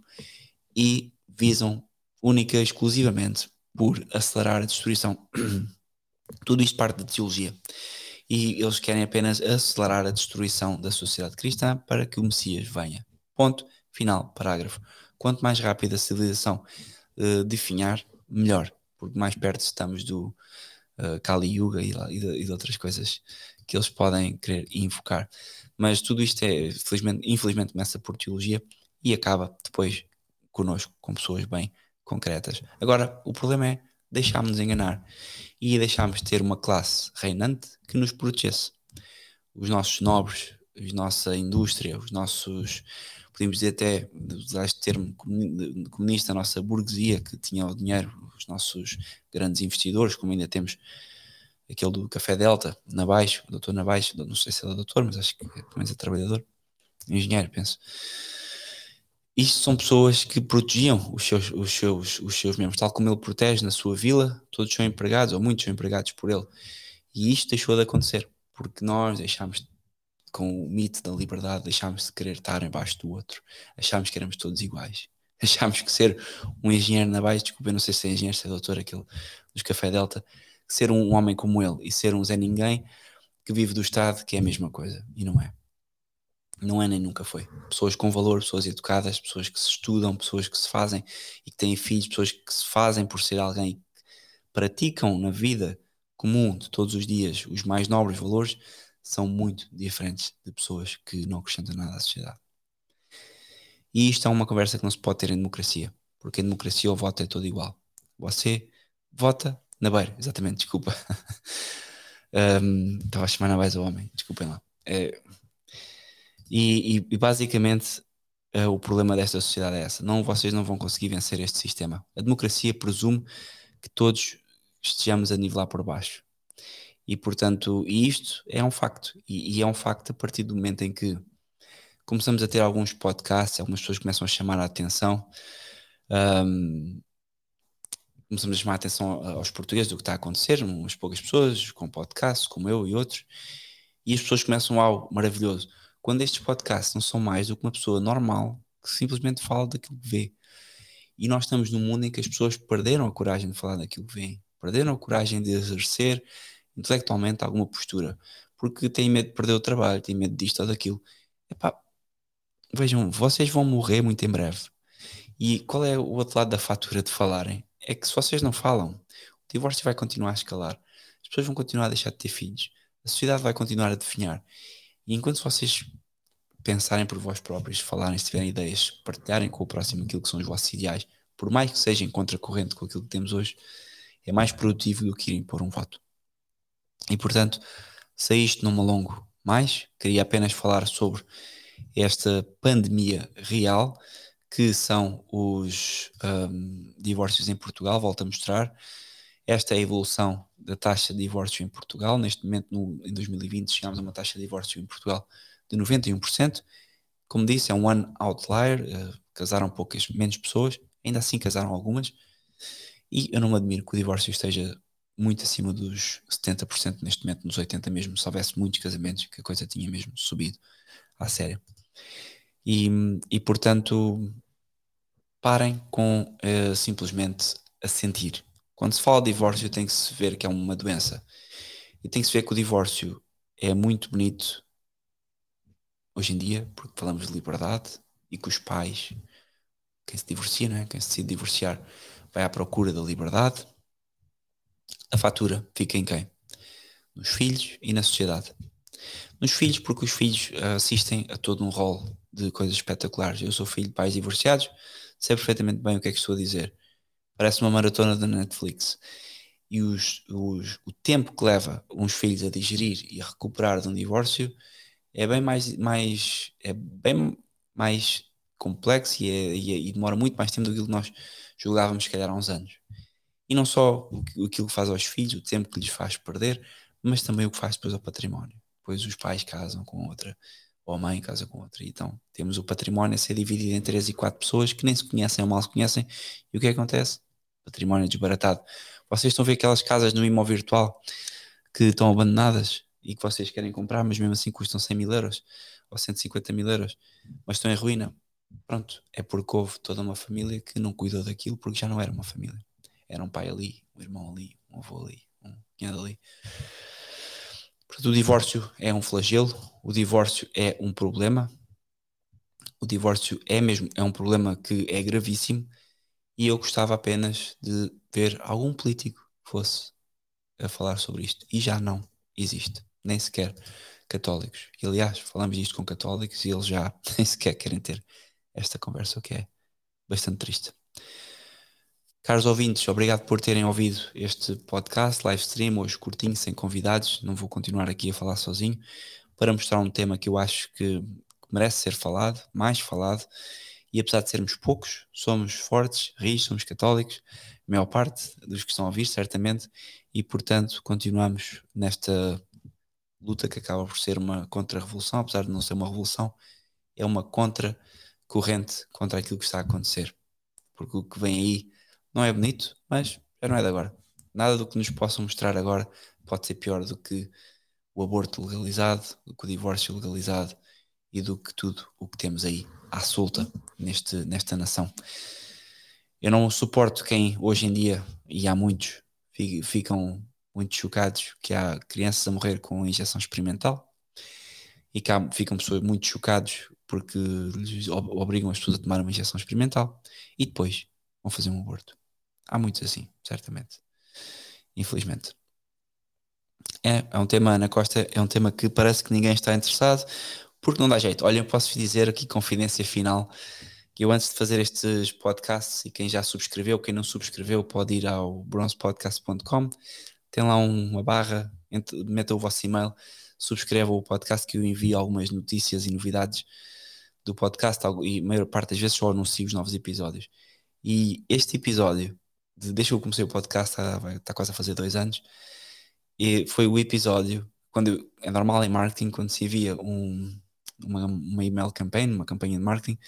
e visam única e exclusivamente por acelerar a destruição. tudo isto parte da teologia e eles querem apenas acelerar a destruição da sociedade cristã para que o Messias venha. Ponto final, parágrafo. Quanto mais rápido a civilização uh, definhar, melhor, porque mais perto estamos do uh, Kali Yuga e, e, de, e, de, outras coisas que eles podem querer invocar. Mas tudo isto é, felizmente, infelizmente, começa por teologia e acaba depois connosco, com pessoas bem concretas. Agora, o problema é deixámos-nos enganar e deixámos de ter uma classe reinante que nos protegesse. Os nossos nobres, a nossa indústria, os nossos podemos dizer até, usar este termo comunista, a nossa burguesia que tinha o dinheiro, os nossos grandes investidores, como ainda temos aquele do Café Delta, na Baixo, o doutor na Baixo, não sei se é doutor, mas acho que é, pelo menos é trabalhador, engenheiro, penso. Isto são pessoas que protegiam os seus, os, seus, os seus membros, tal como ele protege na sua vila, todos são empregados, ou muitos são empregados por ele. E isto deixou de acontecer, porque nós deixámos, com o mito da liberdade, deixámos de querer estar embaixo do outro, achámos que éramos todos iguais. Achámos que ser um engenheiro na Baixo, desculpa, não sei se é engenheiro, se é doutor, aquele dos Café Delta, ser um homem como ele e ser um Zé Ninguém que vive do Estado, que é a mesma coisa. E não é. Não é nem nunca foi. Pessoas com valor, pessoas educadas, pessoas que se estudam, pessoas que se fazem e que têm filhos, pessoas que se fazem por ser alguém praticam na vida comum de todos os dias os mais nobres valores, são muito diferentes de pessoas que não acrescentam nada à sociedade. E isto é uma conversa que não se pode ter em democracia, porque em democracia o voto é todo igual. Você vota na beira, exatamente, desculpa. estava a chamar na beira o homem, desculpem lá. É, e, e, e, basicamente uh, o problema desta sociedade é essa. Não, vocês não vão conseguir vencer este sistema. A democracia presume que todos estejamos a nivelar por baixo. E portanto, isto é um facto. E, e, é um facto a partir do momento em que começamos a ter alguns podcasts, algumas pessoas começam a chamar a atenção. Um, começamos a chamar a atenção aos portugueses do que está a acontecer, umas poucas pessoas, com podcasts, como eu e outros, e as pessoas começam, ao maravilhoso. Quando estes podcasts não são mais do que uma pessoa normal que simplesmente fala daquilo que vê. E nós estamos num mundo em que as pessoas perderam a coragem de falar daquilo que vêem, perderam a coragem de exercer intelectualmente alguma postura, porque têm medo de perder o trabalho, têm medo disto ou daquilo. Epá, vejam, vocês vão morrer muito em breve. E qual é o outro lado da fatura de falarem? é que se vocês não falam, o divórcio vai continuar a escalar, as pessoas vão continuar a deixar de ter filhos, a sociedade vai continuar a definhar. E enquanto vocês pensarem por vós próprios, falarem, se tiverem ideias, partilharem com o próximo aquilo que são os vossos ideais, por mais que seja em contracorrente com aquilo que temos hoje, é mais produtivo do que irem pôr um voto. E portanto, se isto não me alongo mais, queria apenas falar sobre esta pandemia real que são os um, divórcios em Portugal, volto a mostrar. Esta é a evolução da taxa de divórcio em Portugal. Neste momento, no, em 2020, chegámos a uma taxa de divórcio em Portugal de 91%. Como disse, é um one outlier, uh, casaram poucas, menos pessoas, ainda assim casaram algumas. E eu não me admiro que o divórcio esteja muito acima dos 70% neste momento, nos 80% mesmo, se houvesse muitos casamentos, que a coisa tinha mesmo subido à sério. E, e portanto, parem com uh, simplesmente a sentir. Quando se fala de divórcio, tem que se ver que é uma doença. E tem que se ver que o divórcio é muito bonito hoje em dia, porque falamos de liberdade e que os pais, quem se divorcia, não é? quem se decide divorciar, vai à procura da liberdade. A fatura fica em quem? Nos filhos e na sociedade. Nos filhos, porque os filhos assistem a todo um rol de coisas espetaculares. Eu sou filho de pais divorciados, sei perfeitamente bem o que é que estou a dizer. Parece uma maratona da Netflix. E os, os, o tempo que leva uns filhos a digerir e a recuperar de um divórcio é bem mais, mais, é bem mais complexo e, é, e, é, e demora muito mais tempo do que nós julgávamos, se calhar, há uns anos. E não só aquilo que faz aos filhos, o tempo que lhes faz perder, mas também o que faz depois ao património. Depois os pais casam com outra ou a mãe casa com outra. Então temos o património a ser dividido em três e quatro pessoas que nem se conhecem ou mal se conhecem. E o que, é que acontece? Património desbaratado. Vocês estão a ver aquelas casas no imóvel virtual que estão abandonadas e que vocês querem comprar, mas mesmo assim custam 100 mil euros ou 150 mil euros, mas estão em ruína. Pronto, é porque houve toda uma família que não cuidou daquilo porque já não era uma família. Era um pai ali, um irmão ali, um avô ali, um cunhado ali. Portanto, o divórcio é um flagelo, o divórcio é um problema, o divórcio é mesmo é um problema que é gravíssimo e eu gostava apenas de ver algum político fosse a falar sobre isto e já não existe, nem sequer católicos. E, aliás, falamos isto com católicos e eles já nem sequer querem ter esta conversa, o que é bastante triste. Caros ouvintes, obrigado por terem ouvido este podcast, live stream, hoje curtinho, sem convidados. Não vou continuar aqui a falar sozinho, para mostrar um tema que eu acho que merece ser falado, mais falado, e apesar de sermos poucos, somos fortes, ris, somos católicos, a maior parte dos que estão a ouvir, certamente, e portanto continuamos nesta luta que acaba por ser uma contra-revolução, apesar de não ser uma revolução, é uma contra-corrente contra aquilo que está a acontecer. Porque o que vem aí não é bonito, mas já não é de agora. Nada do que nos possam mostrar agora pode ser pior do que o aborto legalizado, do que o divórcio legalizado e do que tudo o que temos aí à solta neste, nesta nação. Eu não suporto quem hoje em dia, e há muitos, ficam muito chocados que há crianças a morrer com injeção experimental e que há, ficam pessoas muito chocados porque obrigam as pessoas a tomar uma injeção experimental e depois vão fazer um aborto. Há muitos assim, certamente. Infelizmente. É, é um tema, Ana Costa, é um tema que parece que ninguém está interessado, porque não dá jeito. Olha, eu posso dizer aqui confidência final que eu antes de fazer estes podcasts e quem já subscreveu, quem não subscreveu pode ir ao bronzepodcast.com, tem lá uma barra, meta o vosso e-mail, subscreva o podcast que eu envio algumas notícias e novidades do podcast e a maior parte das vezes só anuncio os novos episódios. E este episódio, de, desde que eu comecei o podcast, está, está quase a fazer dois anos, e foi o episódio, quando é normal em marketing, quando se envia um, uma, uma email campaign, uma campanha de marketing,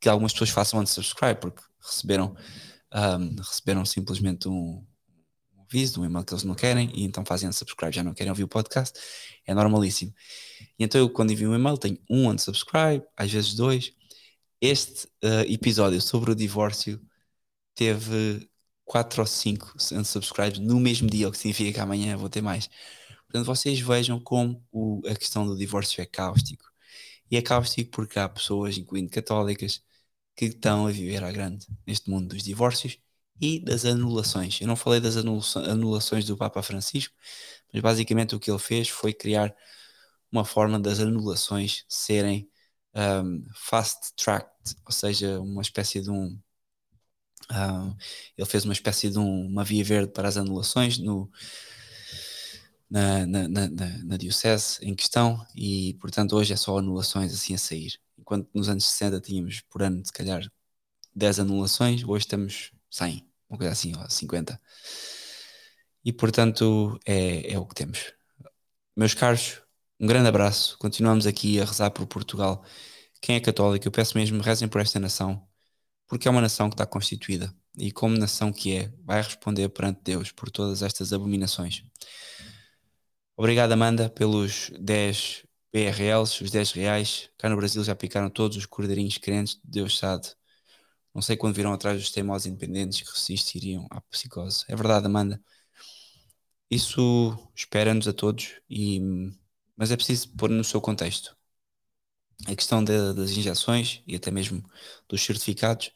que algumas pessoas façam unsubscribe, porque receberam, um, receberam simplesmente um, um aviso, um e-mail que eles não querem, e então fazem unsubscribe, já não querem ouvir o podcast, é normalíssimo. E então eu, quando envio um e-mail, tenho um unsubscribe, às vezes dois. Este uh, episódio sobre o divórcio teve quatro ou cinco unsubscribes no mesmo dia, o que significa que amanhã vou ter mais. Portanto, vocês vejam como o, a questão do divórcio é cáustico. E é cáustico porque há pessoas, incluindo católicas, que estão a viver à grande neste mundo dos divórcios e das anulações. Eu não falei das anulações do Papa Francisco, mas basicamente o que ele fez foi criar uma forma das anulações serem um, fast tracked, ou seja, uma espécie de um. um ele fez uma espécie de um, uma via verde para as anulações no, na, na, na, na, Diocese em questão e, portanto, hoje é só anulações assim a sair. Enquanto nos anos 60 tínhamos por ano, se calhar, 10 anulações, hoje temos 100, uma coisa assim, ó, 50. E, portanto, é, é o que temos. Meus caros, um grande abraço. Continuamos aqui a rezar por Portugal. Quem é católico, eu peço mesmo, rezem por esta nação, porque é uma nação que está constituída e, como nação que é, vai responder perante Deus por todas estas abominações. Obrigado, Amanda, pelos 10 BRLs, os 10 reais. Cá no Brasil já picaram todos os cordeirinhos crentes, Deus sabe. Não sei quando viram atrás dos teimosos independentes que resistiriam à psicose. É verdade, Amanda. Isso espera-nos a todos, e, mas é preciso pôr no seu contexto. A questão de, das injeções e até mesmo dos certificados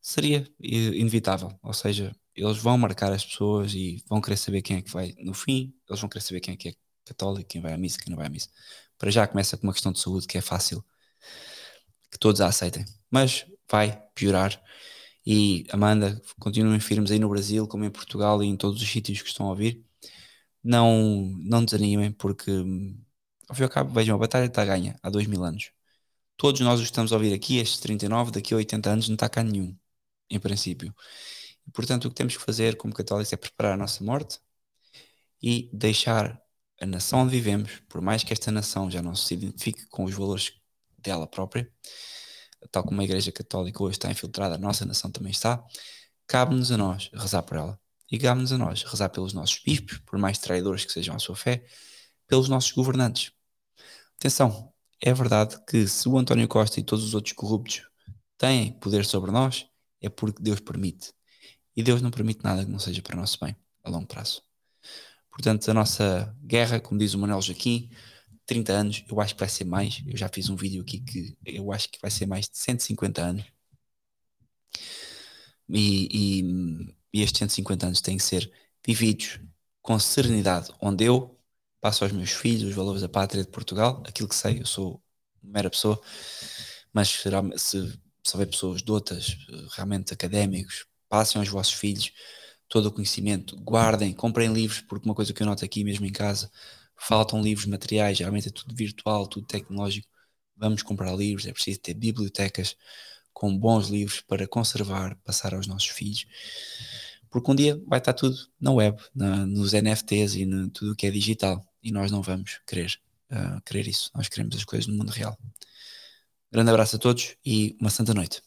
seria inevitável. Ou seja, eles vão marcar as pessoas e vão querer saber quem é que vai. No fim, eles vão querer saber quem é que é católico, quem vai à missa, quem não vai à missa. Para já começa com uma questão de saúde que é fácil que todos a aceitem, mas vai piorar. E Amanda, continuem firmes aí no Brasil, como em Portugal e em todos os sítios que estão a ouvir. Não, não desanimem, porque ao fim e ao cabo, vejam, a batalha está ganha há dois mil anos. Todos nós o estamos a ouvir aqui, estes 39, daqui a 80 anos não está cá nenhum, em princípio. E, portanto, o que temos que fazer como católicos é preparar a nossa morte e deixar a nação onde vivemos, por mais que esta nação já não se identifique com os valores dela própria, tal como a Igreja Católica hoje está infiltrada, a nossa nação também está, cabe-nos a nós rezar por ela. E cabe-nos a nós rezar pelos nossos bispos, por mais traidores que sejam à sua fé, pelos nossos governantes. Atenção, é verdade que se o António Costa e todos os outros corruptos têm poder sobre nós, é porque Deus permite. E Deus não permite nada que não seja para o nosso bem, a longo prazo. Portanto, a nossa guerra, como diz o Manuel Joaquim, 30 anos, eu acho que vai ser mais. Eu já fiz um vídeo aqui que eu acho que vai ser mais de 150 anos. E, e, e estes 150 anos têm que ser vividos com serenidade, onde eu passo aos meus filhos os valores da pátria de Portugal, aquilo que sei, eu sou uma mera pessoa, mas se, se houver pessoas dotas, realmente académicos, passem aos vossos filhos todo o conhecimento, guardem, comprem livros, porque uma coisa que eu noto aqui mesmo em casa, faltam livros, materiais, geralmente é tudo virtual, tudo tecnológico. vamos comprar livros, é preciso ter bibliotecas com bons livros para conservar, passar aos nossos filhos, porque um dia vai estar tudo na web, na, nos NFTs e no tudo o que é digital, e nós não vamos querer, uh, querer isso, nós queremos as coisas no mundo real. Grande abraço a todos e uma santa noite.